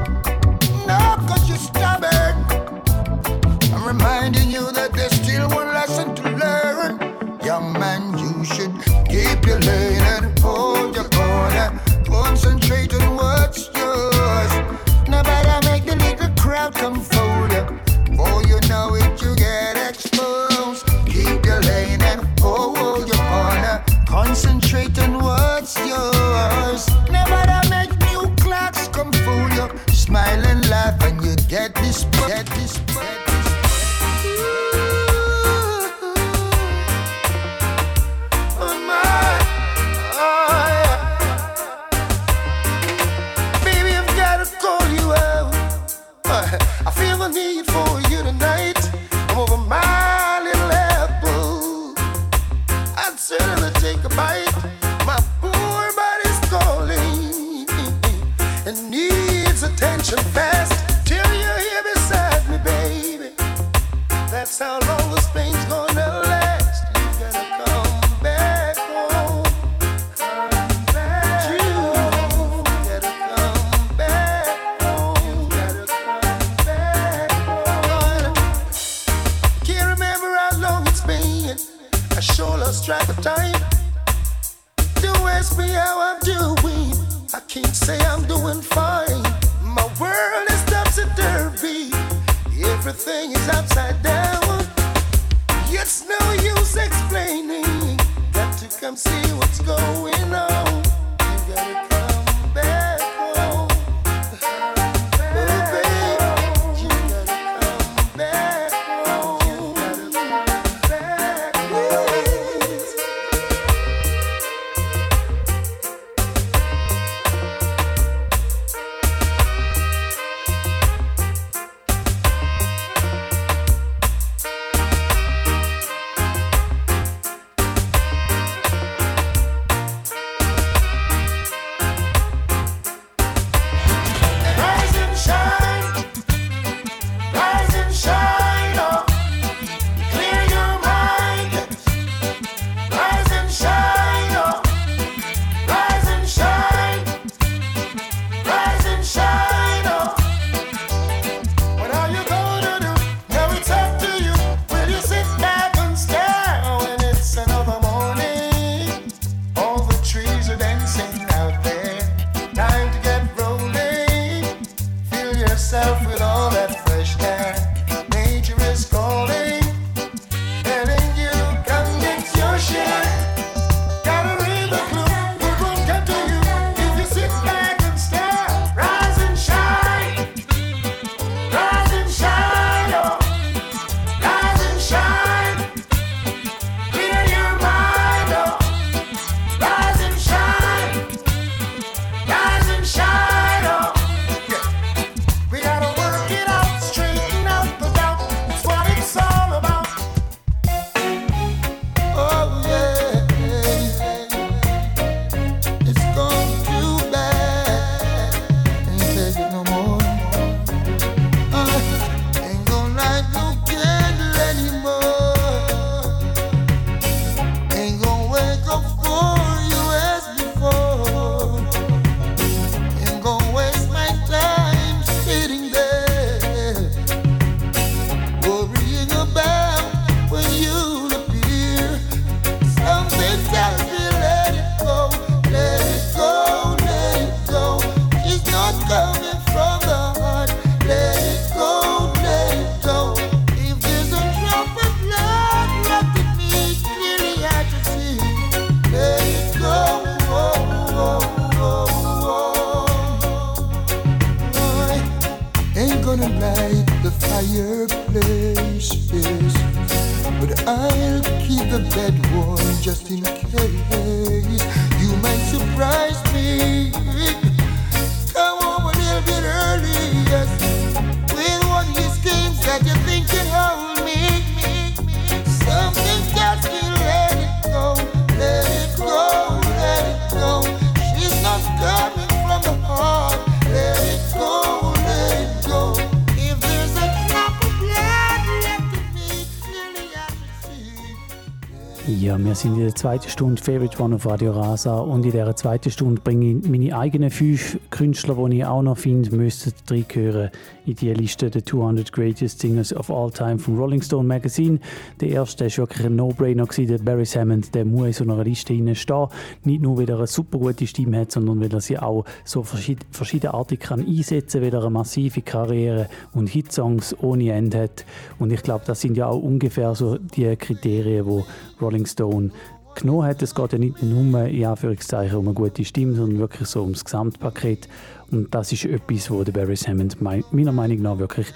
[SPEAKER 2] Zweiten Stunde Favorite One auf Radio Rasa und in dieser zweiten Stunde bringe ich meine eigenen fünf Künstler, die ich auch noch finde, müssten reingehören in die Liste der 200 Greatest Singers of All Time vom Rolling Stone Magazine. Der erste war wirklich ein No-Brainer, der Barry Hammond, der muss in so einer Liste stehen. Nicht nur, weil er eine super gute Stimme hat, sondern weil er sie auch so verschied verschiedenartig einsetzen kann, weil er eine massive Karriere und Hitsongs ohne Ende hat. Und ich glaube, das sind ja auch ungefähr so die Kriterien, wo Rolling Stone genommen hat. Es geht ja nicht nur in Anführungszeichen um eine gute Stimme, sondern wirklich so ums Gesamtpaket. Und das ist etwas, wo der Barry Hammond mei- meiner Meinung nach wirklich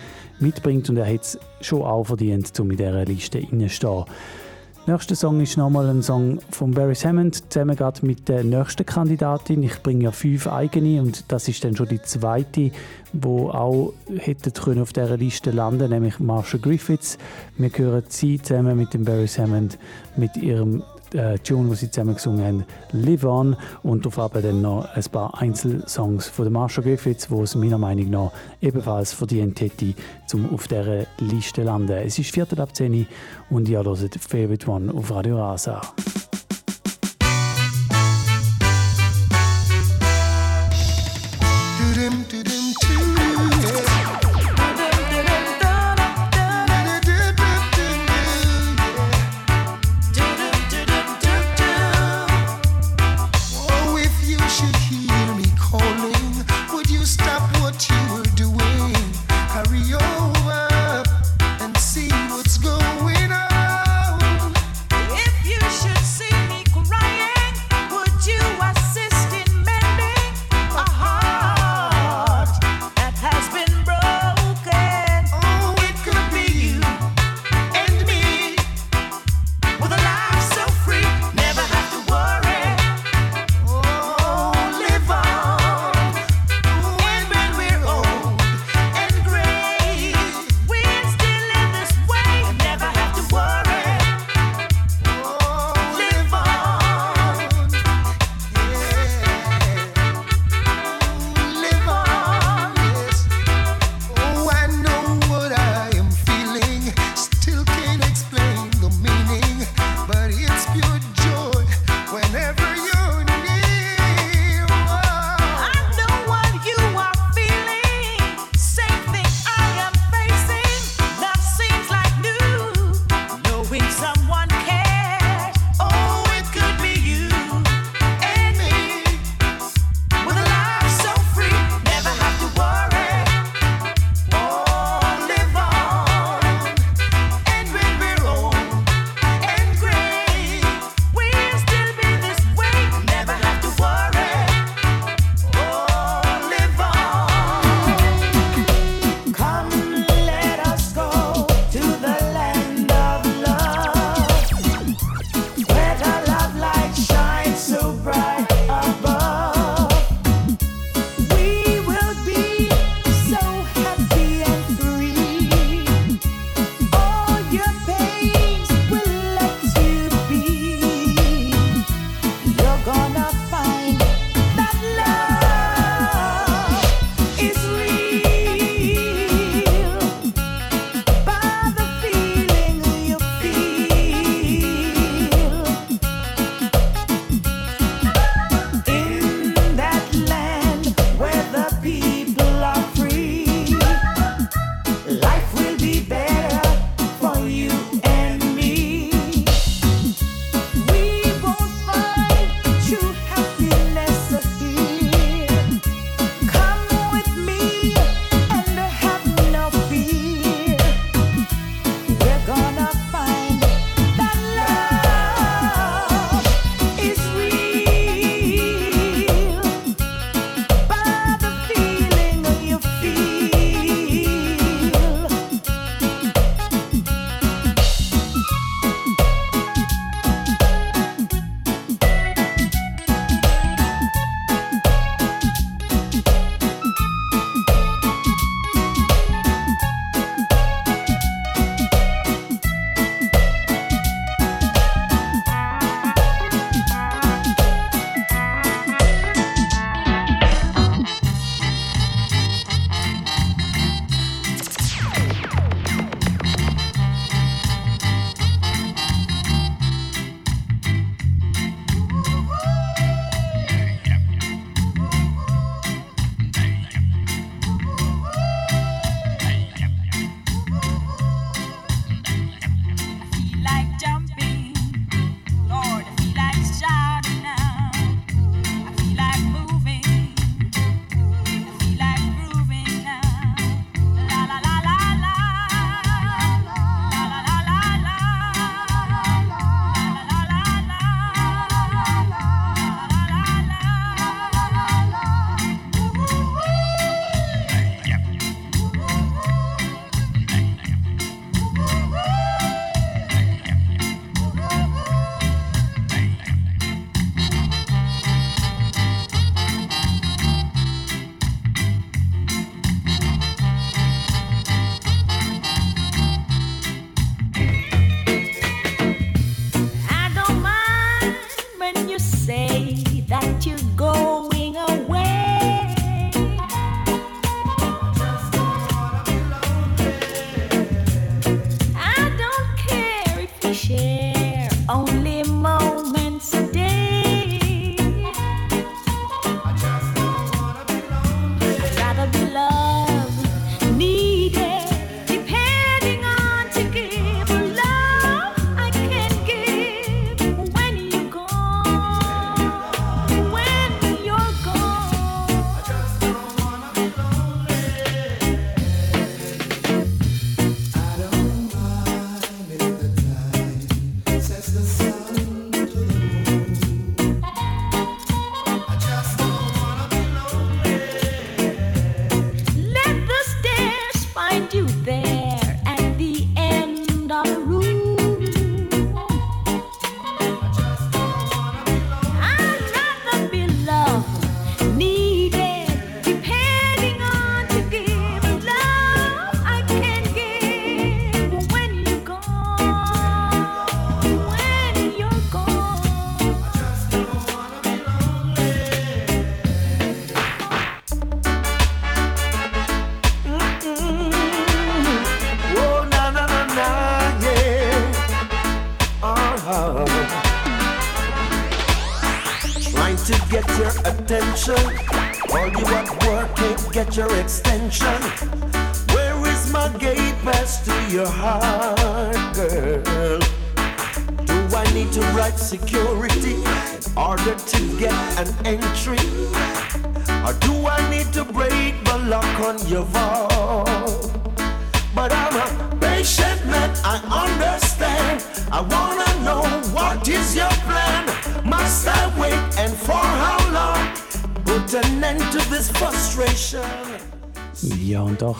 [SPEAKER 2] mitbringt und er hat es schon auch verdient, um in dieser Liste reinzustehen. Der nächste Song ist nochmal ein Song von Barry Hammond, zusammen mit der nächsten Kandidatin. Ich bringe ja fünf eigene und das ist dann schon die zweite, wo auch hätte können auf dieser Liste landen, nämlich Marsha Griffiths. Wir hören sie zusammen mit dem Barry Hammond mit ihrem äh, Tune, die sie zusammen gesungen haben, Live On und auf aber dann noch ein paar Einzelsongs von der Marsha Griffiths, wo es meiner Meinung nach ebenfalls verdient hätte, um auf dieser Liste zu landen. Es ist Viertel ab 10 Uhr und ihr hört Favorite One auf Radio Rasa.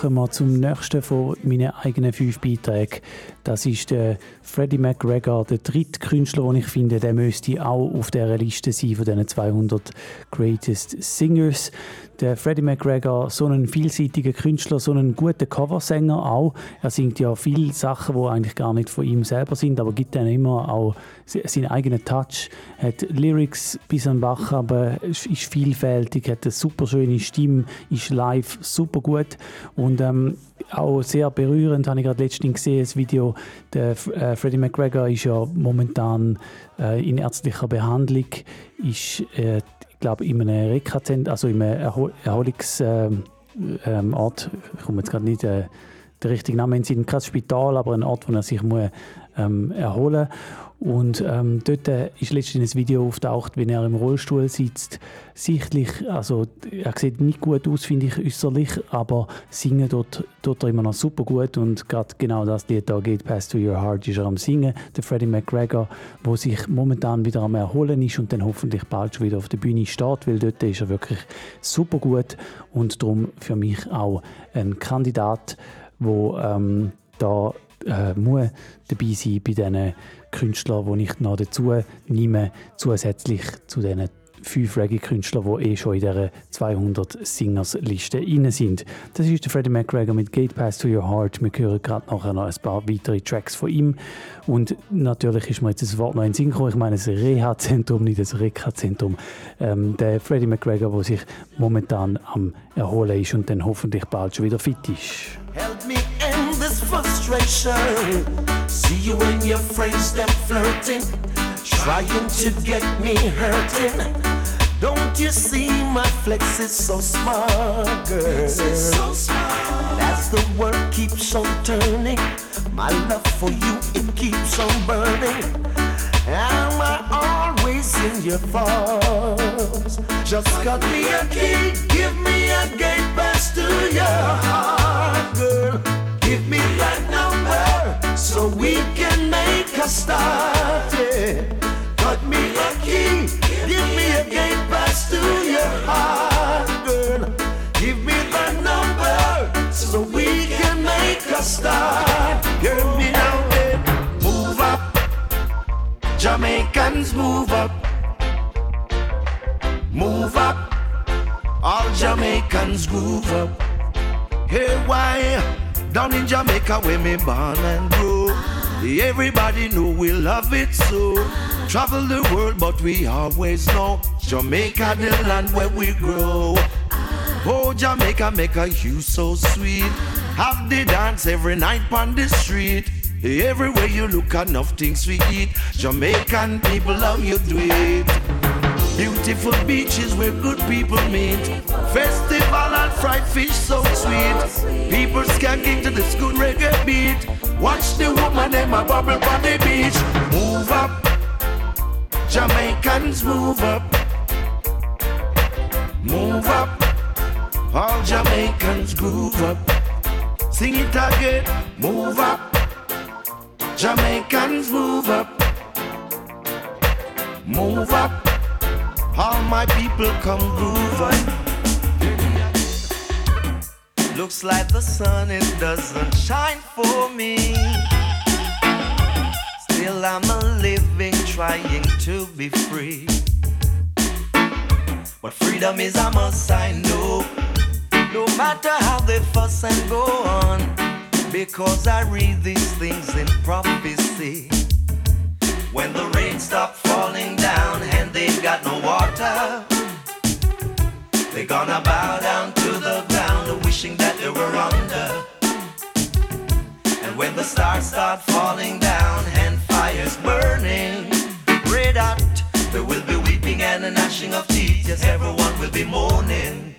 [SPEAKER 2] Kommen wir zum nächsten von meinen eigenen fünf Beiträgen. Das ist der Freddie McGregor, der dritte Künstler, den ich finde, der müsste auch auf dieser Liste sein von diesen 200 Greatest Singers. Der Freddie McGregor, so ein vielseitiger Künstler, so ein guter Coversänger auch. Er singt ja viele Sachen, die eigentlich gar nicht von ihm selber sind, aber gibt dann immer auch seinen eigenen Touch. Hat Lyrics bis an Bach, aber ist vielfältig, hat eine super schöne Stimme, ist live super gut und ähm, auch sehr berührend, habe ich gerade letztens gesehen, das Video. Der äh, Freddie McGregor ist ja momentan äh, in ärztlicher Behandlung, ist äh, glaube, in einem Reha-Zentrum, also in einem Erhol Erholungsort, ähm, ähm, ich komme jetzt gerade nicht äh, den richtigen Namen, in kein Spital, aber ein Ort, wo er sich muss, ähm, erholen muss. Und ähm, dort äh, ist letztens ein Video auftaucht, wenn er im Rollstuhl sitzt. Sichtlich, also er sieht nicht gut aus, finde ich, äußerlich, aber singen dort, dort er immer noch super gut. Und gerade genau das Lied da geht, Pass to Your Heart, ist er am Singen. Der Freddie McGregor, wo sich momentan wieder am Erholen ist und dann hoffentlich bald schon wieder auf der Bühne steht, weil dort ist er wirklich super gut und darum für mich auch ein Kandidat, wo ähm, da äh, muss dabei sein bei diesen Künstlern, die ich noch dazu nehme, zusätzlich zu diesen fünf Reggae-Künstler, die eh schon in dieser 200 Singers-Liste inne sind. Das ist der Freddie McGregor mit Gate Pass to Your Heart. Wir hören gerade nachher noch ein paar weitere Tracks von ihm. Und natürlich ist mir jetzt das Wort noch in den Sinn gekommen. Ich meine, das Reha-Zentrum, nicht das Reha-Zentrum. Ähm, der Freddie McGregor, der sich momentan am Erholen ist und dann hoffentlich bald schon wieder fit ist.
[SPEAKER 5] Help me end this frustration. See you and your friends, them flirting, trying to get me hurting. Don't you see my flex is so smart, girl? so smart. As the world keeps on turning, my love for you it keeps on burning. Am I always in your thoughts? Just cut me a key, give me a gate pass to your heart, girl. Give me that number so we can make a start. Yeah. Cut me a key, give me a gate pass to your heart, girl. Give me the number so we can make a start. Girl, me now, there, move up. Jamaicans move up, move up. All Jamaicans groove up. Hey, why? Down in Jamaica where me born and grow. Everybody know we love it so. Travel the world, but we always know Jamaica the land where we grow. Oh, Jamaica make a you so sweet. Have the dance every night on the street. Everywhere you look, enough things we eat. Jamaican people love you do it. Beautiful beaches where good people meet. Festival and fried fish so sweet. People skanking to this good reggae beat. Watch the woman them a bubble on the beach. Move up, Jamaicans move up. Move up, all Jamaicans groove up. Sing it again, move up. Jamaicans move up. Move up. All my people come groove up. Looks like the sun, it doesn't shine for me. Still, I'm a living, trying to be free. But freedom is a must, I know. No matter how they fuss and go on. Because I read these things in prophecy. When the rain stops falling down they've got no water. They're gonna bow down to the ground, wishing that they were under. And when the stars start falling down and fires burning, red hot, there will be weeping and a gnashing of teeth. Yes, everyone will be mourning.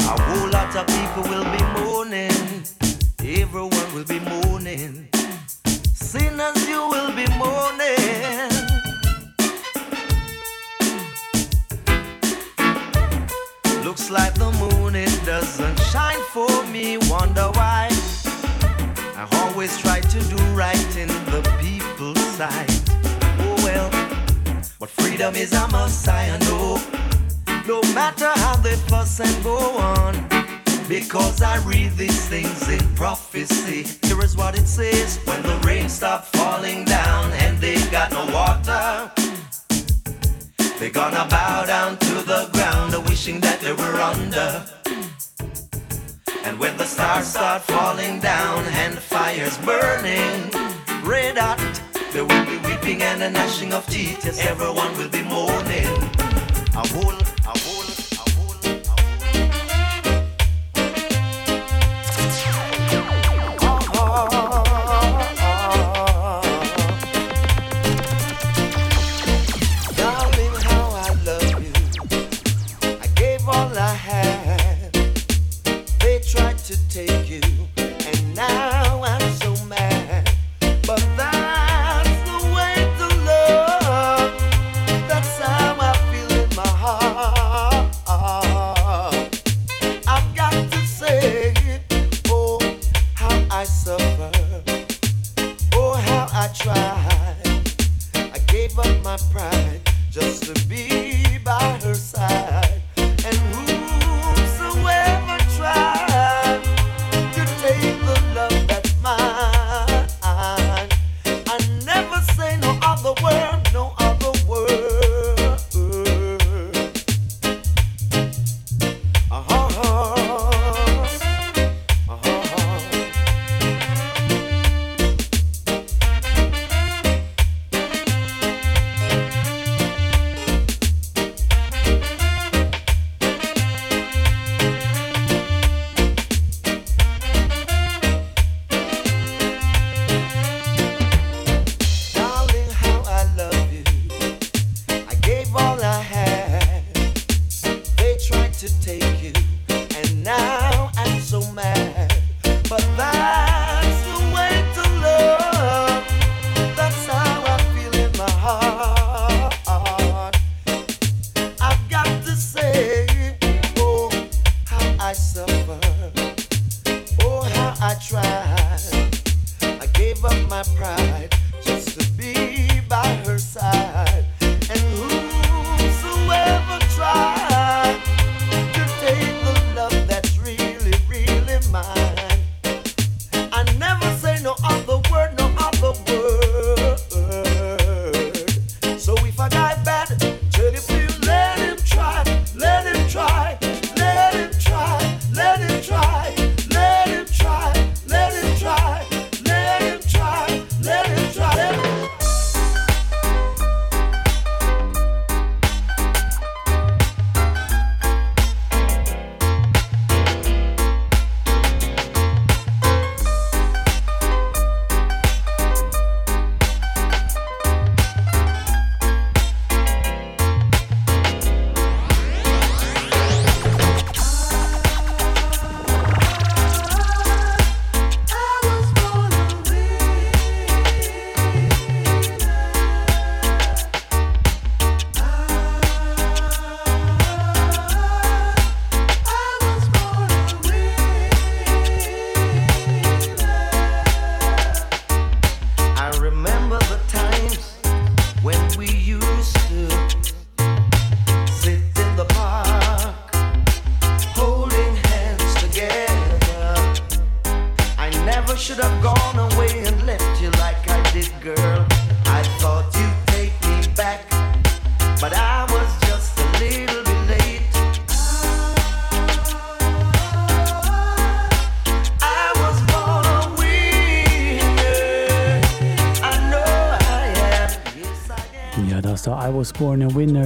[SPEAKER 5] A whole lot of people will be mourning. Everyone will be mourning. Sinners, you will be mourning. Looks like the moon, it doesn't shine for me. Wonder why? I always try to do right in the people's sight. Oh well, but freedom is a must, I know. No matter how they fuss and go on. Because I read these things in prophecy. Here is what it says When the rain stops falling down and they got no water. They're gonna bow down to the ground, wishing that they were under. And when the stars start falling down and the fire's burning, red hot, there will be weeping and a gnashing of teeth. Yes, everyone will be mourning. A whole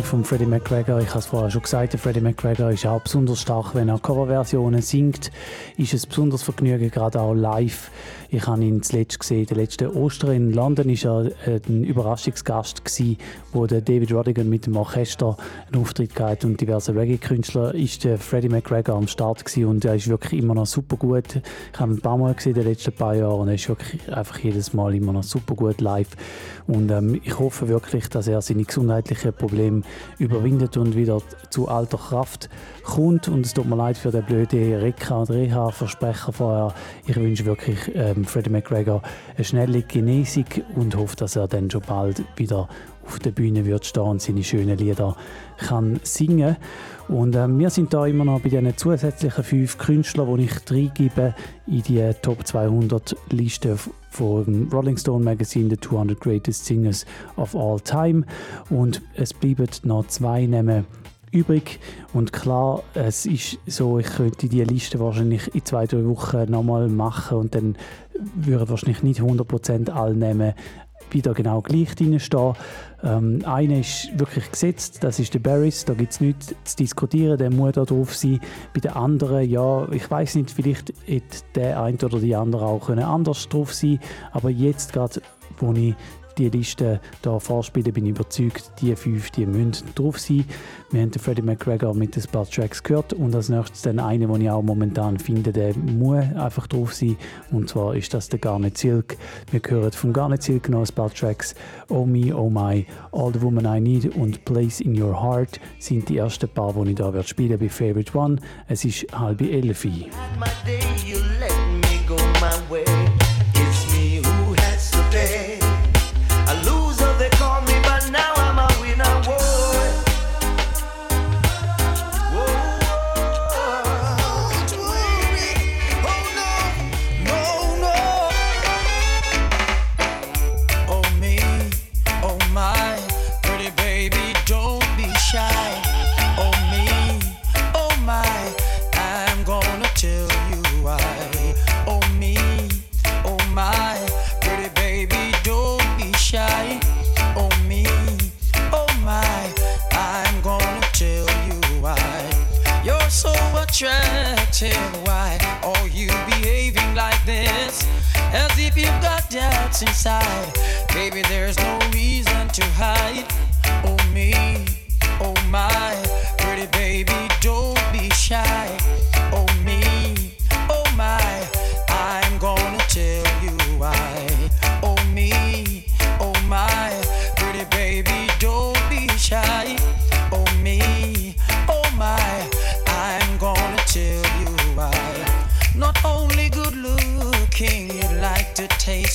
[SPEAKER 2] von Freddie McGregor. Ich habe es vorher schon gesagt, Freddie McGregor ist auch besonders stark, wenn er Coverversionen singt. Ist es besonders Vergnügen, gerade auch live ich habe ihn zuletzt gesehen, der letzte Ostern in London ist er äh, ein Überraschungsgast gewesen, wo der David Rodigan mit dem Orchester einen Auftritt gehabt und diverse Reggae-Künstler ist der Freddie McGregor am Start gewesen und er ist wirklich immer noch super gut. Ich habe ihn ein paar Mal gesehen in den letzten paar Jahren und er ist wirklich einfach jedes Mal immer noch super gut live. Und ähm, ich hoffe wirklich, dass er seine gesundheitlichen Probleme überwindet und wieder zu alter Kraft kommt. Und es tut mir leid für den blöden Reka- und Reha-Versprecher vorher. Ich wünsche wirklich ähm, Freddie McGregor eine schnelle Genesung und hoffe, dass er dann schon bald wieder auf der Bühne wird stehen und seine schönen Lieder kann singen und ähm, wir sind da immer noch bei diesen zusätzlichen fünf Künstlern, die ich reingebe in die Top 200 Liste vom Rolling Stone Magazine, The 200 Greatest Singers of All Time und es bleiben noch zwei nehmen übrig. Und klar, es ist so, ich könnte die Liste wahrscheinlich in zwei, drei Wochen nochmal machen und dann würde wahrscheinlich nicht 100% alle nehmen wieder genau gleich drinstehen. Ähm, einer ist wirklich gesetzt, das ist der Barris, da gibt es nichts zu diskutieren, der muss da drauf sein. Bei den anderen, ja, ich weiß nicht, vielleicht hätte der eine oder die andere auch anders drauf sein aber jetzt gerade, wo ich die Liste hier vorspielen, bin ich überzeugt, die fünf die müssen drauf sein. Wir haben den Freddie McGregor mit ein paar Tracks gehört und als nächstes dann eine, den ich auch momentan finde, der muss einfach drauf sein und zwar ist das der Garnet Silk. Wir hören von Garnet Silk noch ein paar Tracks Oh Me, Oh My, All the Woman I Need und Place in Your Heart sind die ersten paar, die ich hier spielen bei Favorite One. Es ist halb elf.
[SPEAKER 5] my
[SPEAKER 6] attractive, why are you behaving like this? As if you've got doubts inside. Baby, there's no reason to hide. Oh me, oh my, pretty baby,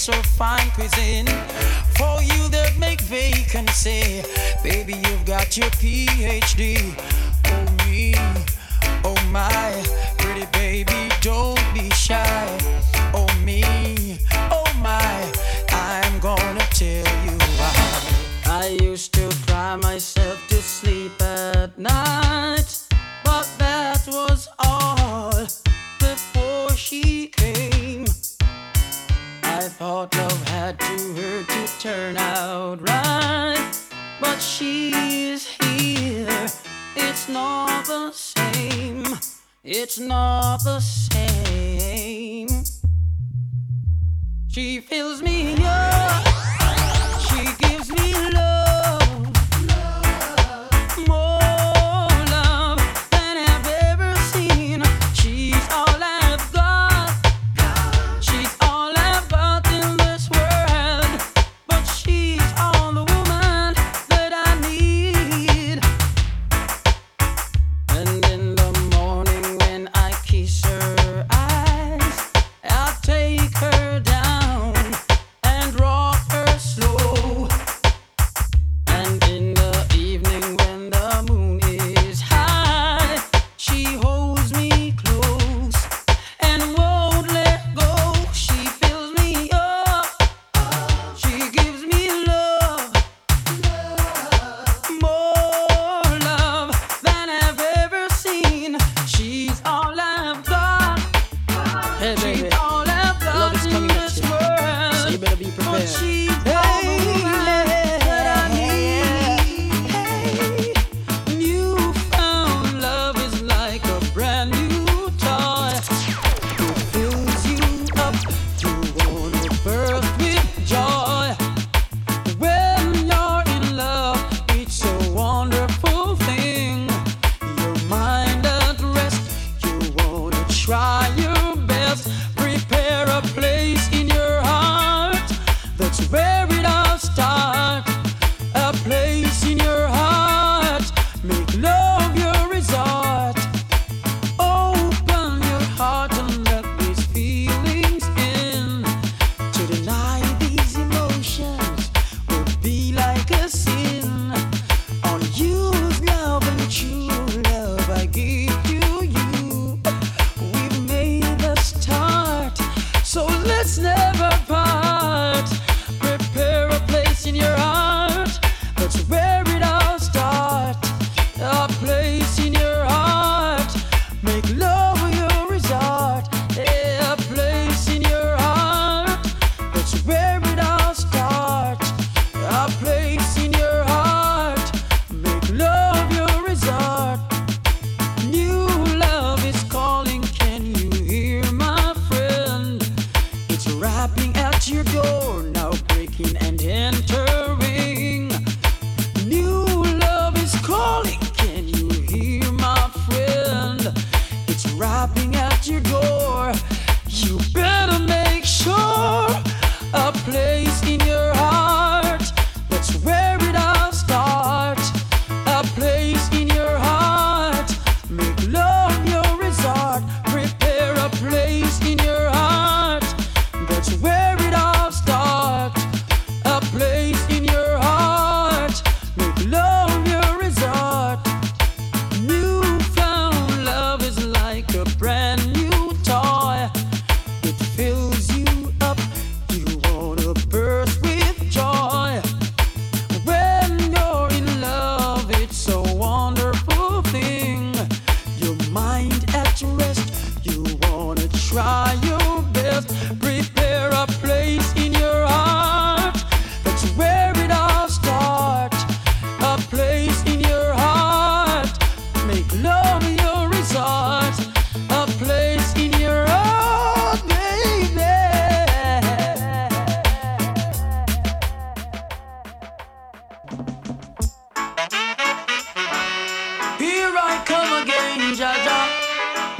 [SPEAKER 6] so fine cuisine. For you that make vacancy, baby, you've got your PhD. Oh me, oh my, pretty baby, don't be shy. Oh me, oh my, I'm gonna tell you why. I used to cry myself thought love had to hurt to turn out right, but she's here. It's not the same. It's not the same. She fills me up. She gives me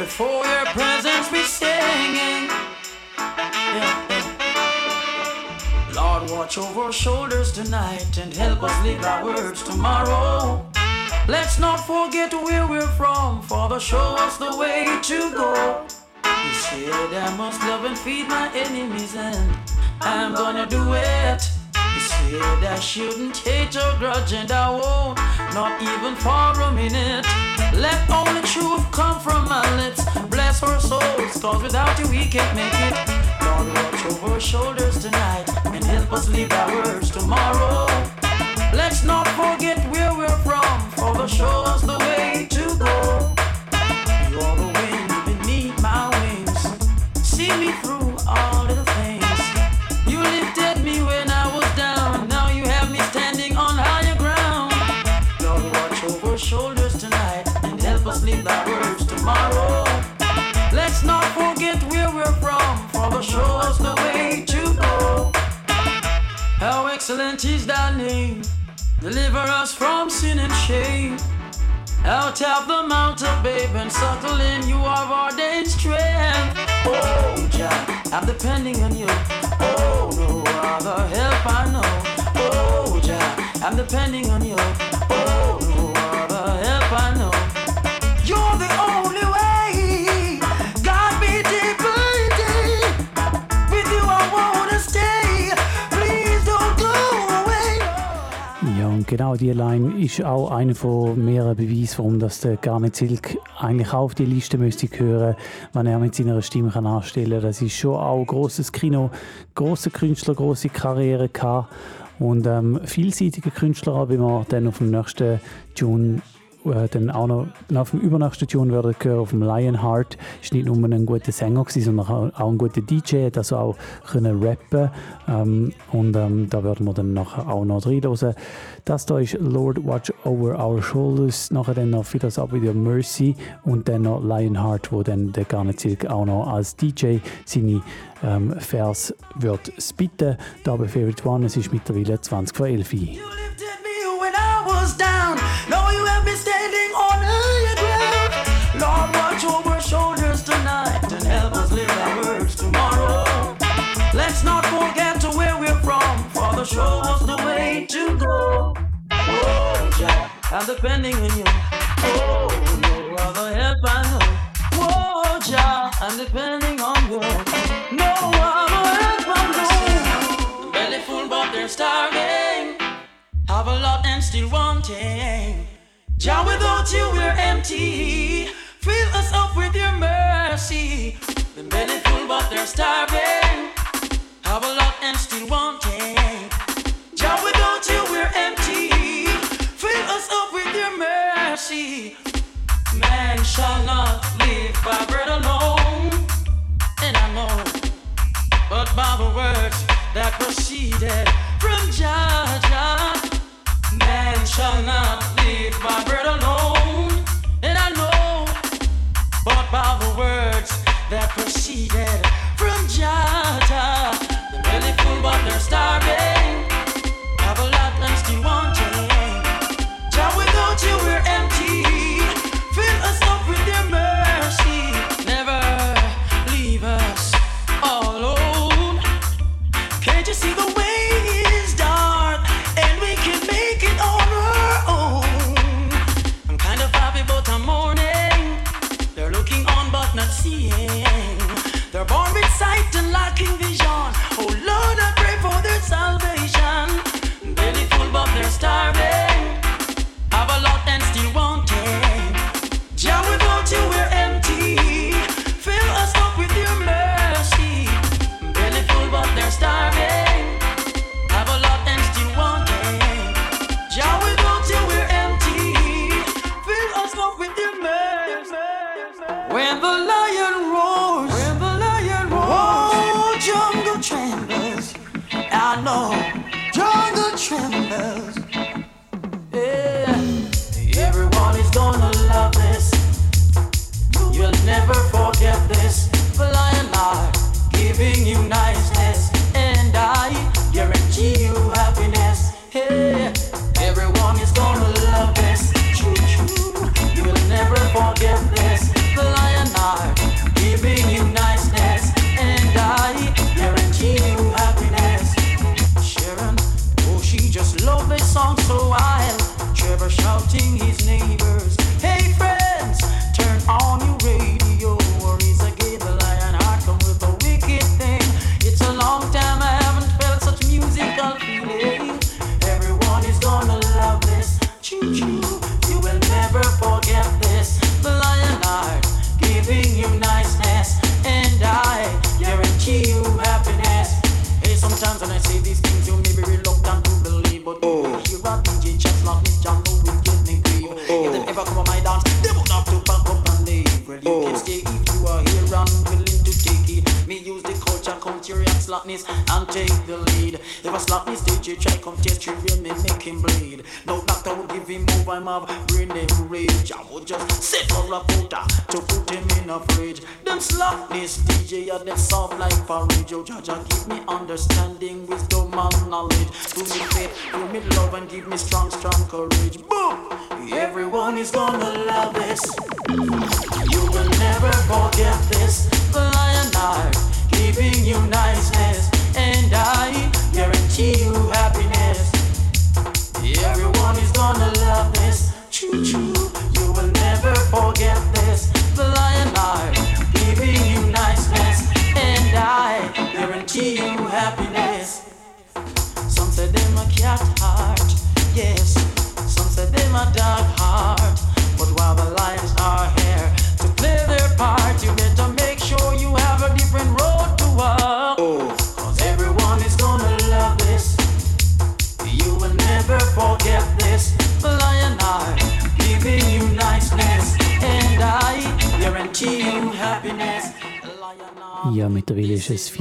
[SPEAKER 6] Before your presence be singing. Yeah. Lord, watch over our shoulders tonight and help us live our words tomorrow. Let's not forget where we're from, Father, show us the way to go. You said I must love and feed my enemies, and I'm gonna do it. You said I shouldn't hate or grudge, and I won't, not even for a minute. Let only truth come from my lips. Bless our souls, cause without you we can't make it. Lord, watch over our shoulders tonight and help us live our words tomorrow. Let's not forget where we're from, for the show us the way to go. Excellent is thy name. Deliver us from sin and shame. Out of the mountain, babe, and subtle in you are ordained strength. Oh, Jah, I'm depending on you. Oh, no other help I know. Oh, oh Jah, I'm depending on you. Oh,
[SPEAKER 2] genau die Line ist auch einer von mehreren Beweisen, warum das der Garnet Silk eigentlich auch auf die Liste müsste gehören, wenn er mit seiner Stimme kann anstellen kann. Das ist schon auch großes Kino, große Künstler, große Karriere gehabt und ähm, vielseitige Künstler, wie wir dann auf dem nächsten Tune äh, dann auch noch auf dem übernächsten Tune werden hören, auf dem Lionheart, ist nicht nur ein guter Sänger sondern auch ein guter DJ, hat also auch rappen ähm, und ähm, da werden wir dann nachher auch noch reinhören. Das da ist Lord Watch Over Our Shoulders, nachher dann noch für das wieder Mercy und dann noch Lionheart, wo dann der Garnet Silk auch noch als DJ seine ähm, Vers wird spitten. Da bei Favorite One, es ist mittlerweile 20 vor 11 Uhr.
[SPEAKER 6] You lifted me when I was down. Now you have me standing on higher ground. Lord, watch over shoulders tonight and help us live our for the show the way to go. Oh, Jah, I'm depending on you. Oh, no other help I know. Oh, Jah, I'm depending on you. No other help I know. Belly full, but they're starving. Have a lot and still wanting. Jah, without you we're empty. Fill us up with your mercy. The belly full but they're starving. Have a lot and still wanting. Mercy. Man shall not live by bread alone. And I know but by the words that proceeded from Jah. Man shall not live by bread alone, and I know, but by the words that proceeded from Jah. The belly full, but they're starving.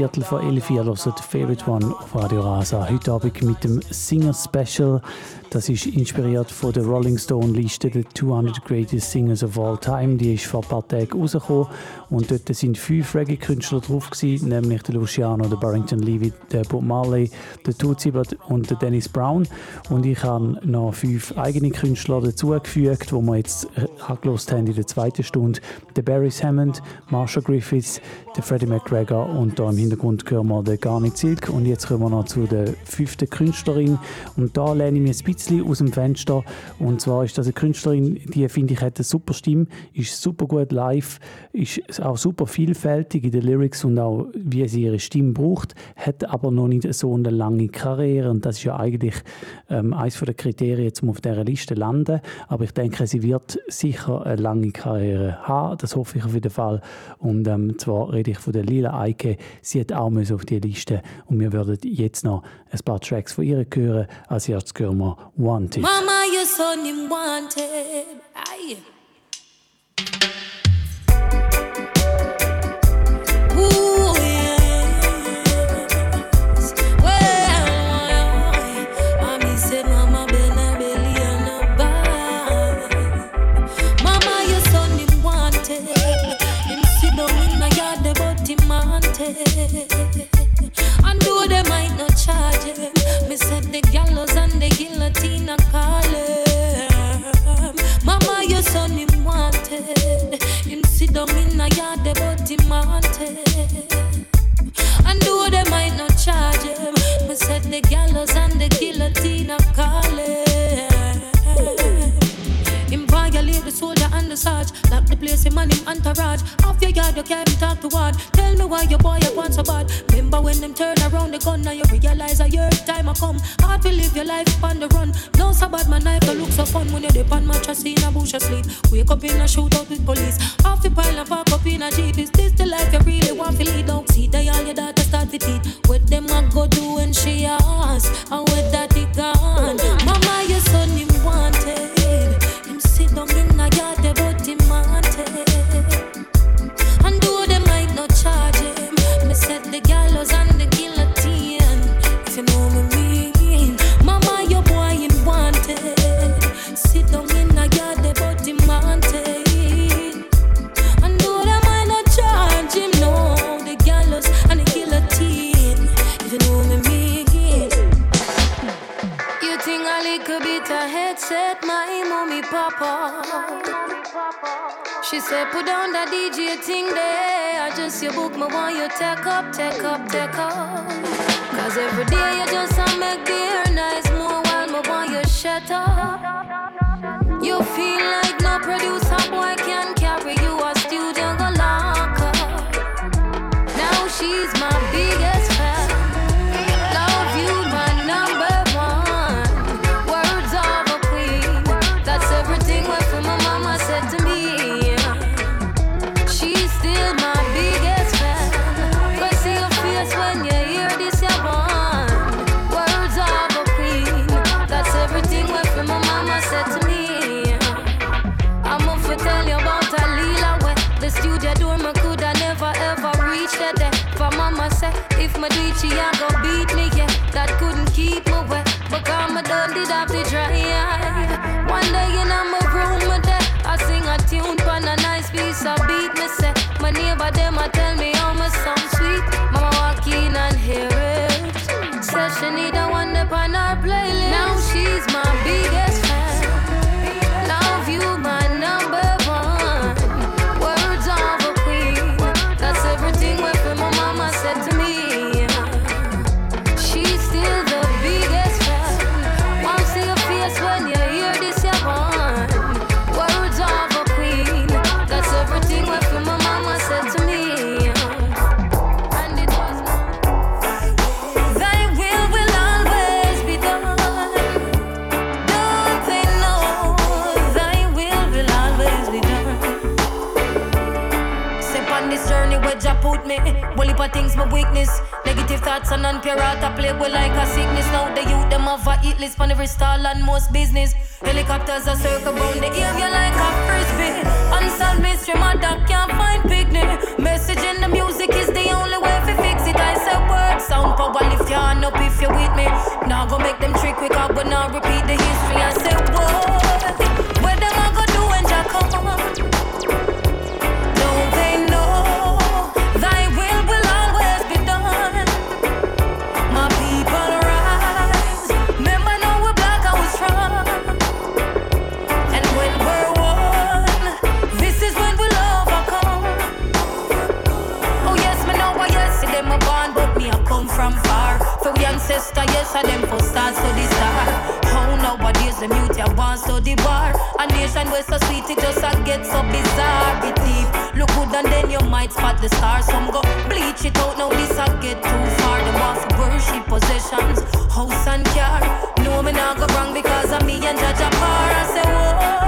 [SPEAKER 2] Viertel vor elf. Ihr hört Favorite One auf Radio Rasa. Heute Abend mit dem Singer Special. Das ist inspiriert von der Rolling Stone Liste der 200 Greatest Singers of All Time. Die ist vor ein paar Tagen rausgekommen. Und dort sind fünf Reggae-Künstler drauf gewesen, nämlich der Luciano, der Barrington Levy, der Bob Marley, der Tootsie und der Dennis Brown. Und ich habe noch fünf eigene Künstler dazugefügt, die wir jetzt äh, angelost haben in der zweiten Stunde. Der Barry Hammond, Marsha Griffiths, der Freddie McGregor und da im Hintergrund hören wir den Garnet Silk. Und jetzt kommen wir noch zu der fünften Künstlerin. Und da lehne ich mich ein bisschen aus dem Fenster. Und zwar ist das eine Künstlerin, die finde ich hat eine super Stimme, ist super gut live, ist auch super vielfältig in den Lyrics und auch wie sie ihre Stimme braucht, hat aber noch nicht so eine lange Karriere. Und das ist ja eigentlich ähm, eines der Kriterien, um auf dieser Liste zu landen. Aber ich denke, sie wird sicher eine lange Karriere haben. Das hoffe ich auf jeden Fall. Und ähm, zwar rede ich von der Lila Eike. Sie hat auch müssen auf die Liste und wir würden jetzt noch ein paar Tracks von ihr hören. Als erstes hören wir Wanted.
[SPEAKER 7] Mama, your son him wanted. Ooh, sarge Lock the place him and him entourage. Off your yard you can't talk to one Tell me why your boy you want so bad. Remember when them turn around the gun Now you realize a your time a come. Hard to live your life on the run. No so bad my knife look so fun When you dip on mattress in a bush asleep Wake up in a shootout with police. Off the pile and park up in a jeep. Is this the life you really want to lead? Don't see that all your daughter start to teeth What them a go do when she ask? And what that he gone? Mama your son him wanted. Him sit down in a yard, papa. She said, put down that DJ thing there. I just your book, my want you take up, take up, take up. Cause every day you just make air nice more while my want you shut up. Thoughts and I play with like a sickness. Now the youth them have a eat list on every stall and most business. Helicopters are circle round the game, you like a frisbee. Unsolved mystery, my dog can't find picnic. Message in the music is the only way to fix it. I say word sound power lift your hand up if you're with me. Now go make them trick quick up, but now repeat the history. I say what? Ancestor, yes, I them for stars to the star. How nowadays the mute ya want to the bar. A nation where so sweet it just a get so bizarre. Deep, look good and then you might spot the stars. Some go bleach it out, now this a get too far. Them want for worship possessions, house and car. No me not go wrong because of me and Judge apart. I say whoa,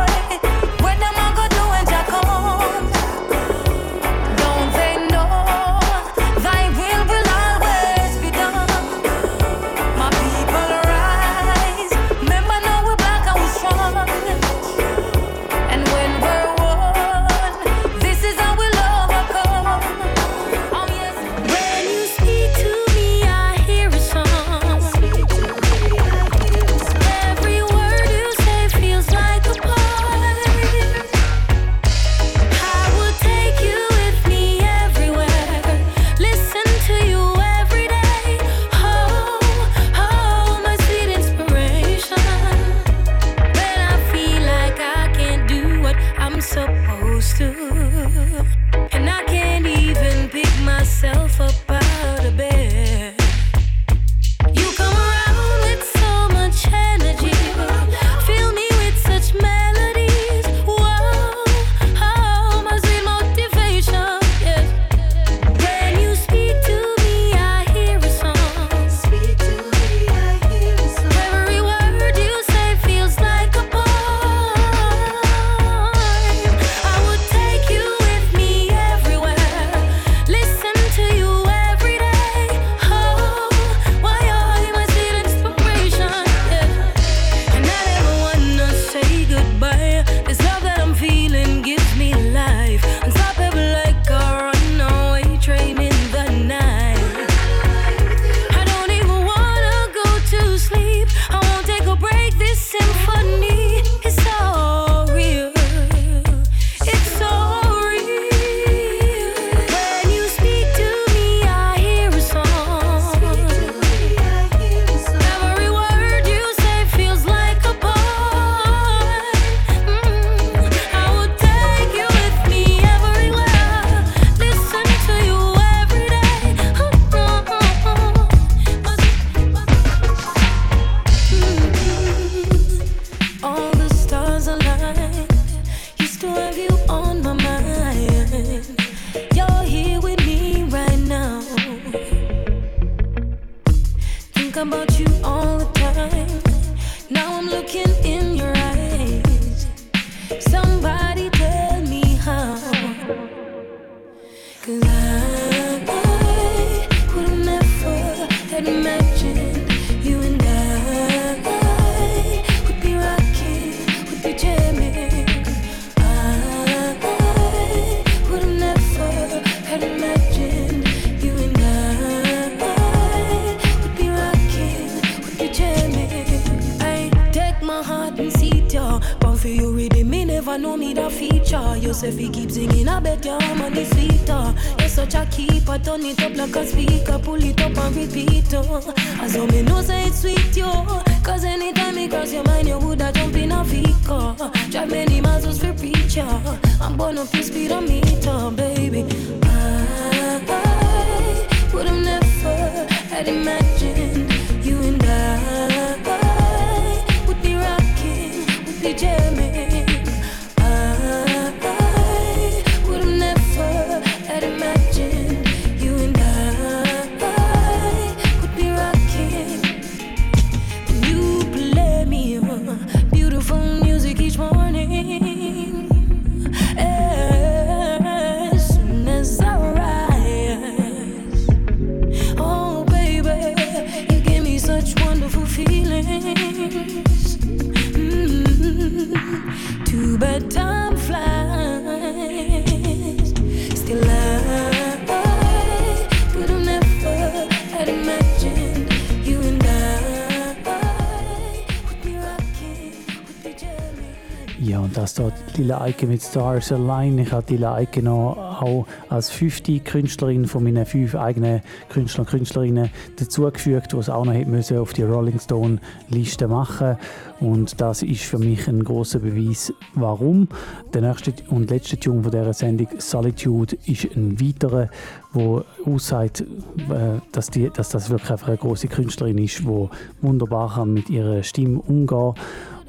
[SPEAKER 2] Eike mit Stars Align. Ich habe Lila Eike noch auch als fünfte Künstlerin von meinen fünf eigenen Künstler und Künstlerinnen dazugefügt, die es auch noch müssen auf die Rolling Stone Liste machen und das ist für mich ein großer Beweis, warum. Der nächste und letzte Tune von dieser Sendung, Solitude, ist ein weiterer, wo aussagt, äh, dass, die, dass das wirklich einfach eine große Künstlerin ist, die wunderbar kann mit ihrer Stimme umgehen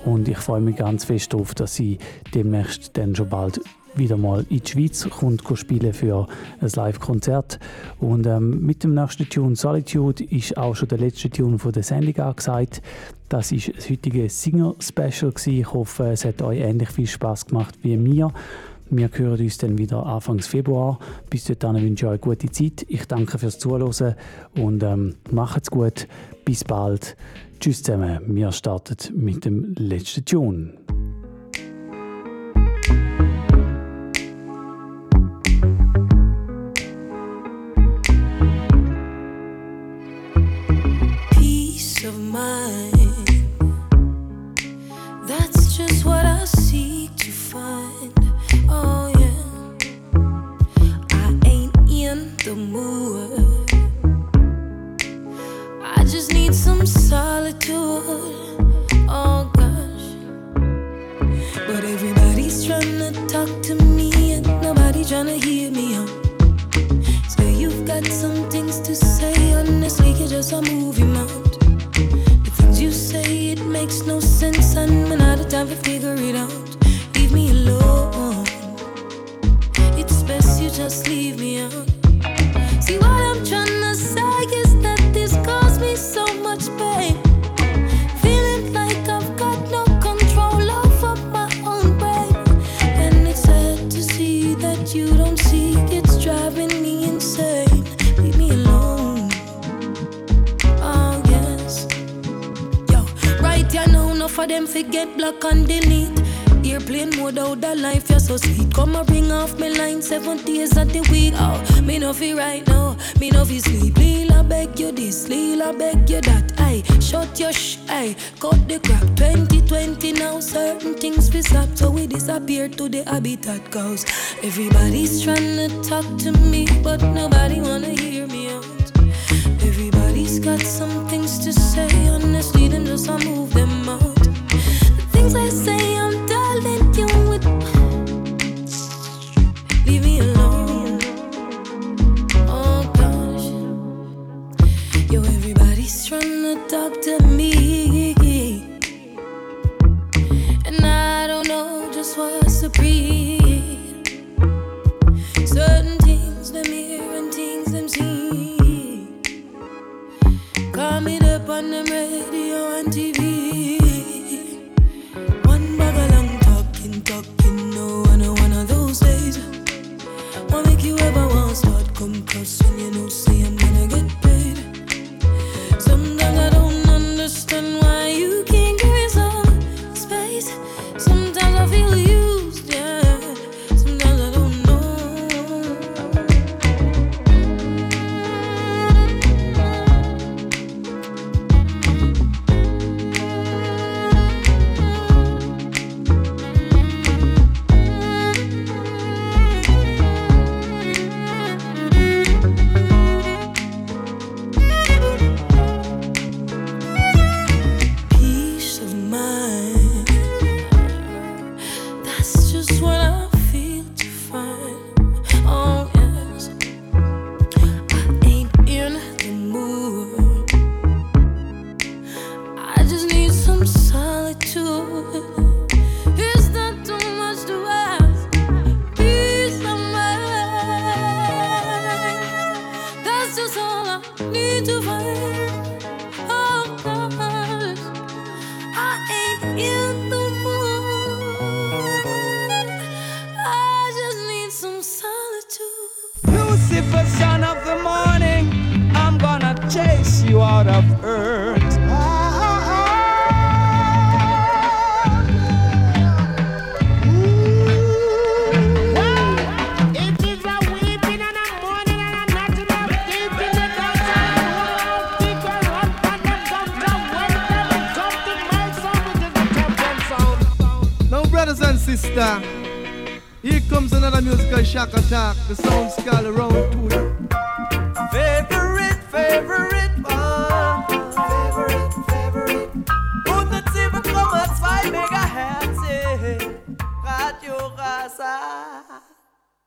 [SPEAKER 2] und ich freue mich ganz fest darauf, dass sie demnächst dann schon bald wieder mal in die Schweiz kommt spielen für ein Live-Konzert. Und ähm, mit dem nächsten Tune Solitude ist auch schon der letzte Tune von der Sendung angesagt. Das ist das heutige Singer-Special. Ich hoffe, es hat euch ähnlich viel Spaß gemacht wie mir. Wir hören uns dann wieder Anfang Februar. Bis dahin wünsche ich euch gute Zeit. Ich danke fürs Zuhören und ähm, macht's gut. Bis bald. Tschüss zusammen. Wir starten mit dem letzten Tune.
[SPEAKER 7] peace of mind. That's just what I seek to find. Oh yeah, I ain't in the mood. Need some solitude. Oh gosh, but everybody's trying to talk to me and nobody trying to hear me out. So you've got some things to say, honestly, you're just a movie mount. The things you say, it makes no sense, and I'm out of time to figure it out. Leave me alone. It's best you just leave me out. See what of them forget block and delete. Airplane mode out the life, you're so sweet. Come and bring off my line seven days of the week. Oh, me no feel right now, me no feel sleep. Lila beg you this, Lila beg you that. Aye, shut your sh, aye, cut the crap. 2020 now, certain things we stop, so we disappear to the habitat. Cause everybody's trying to talk to me, but nobody wanna hear me out. Everybody's got some things to say, honestly, then just I move them out. to me.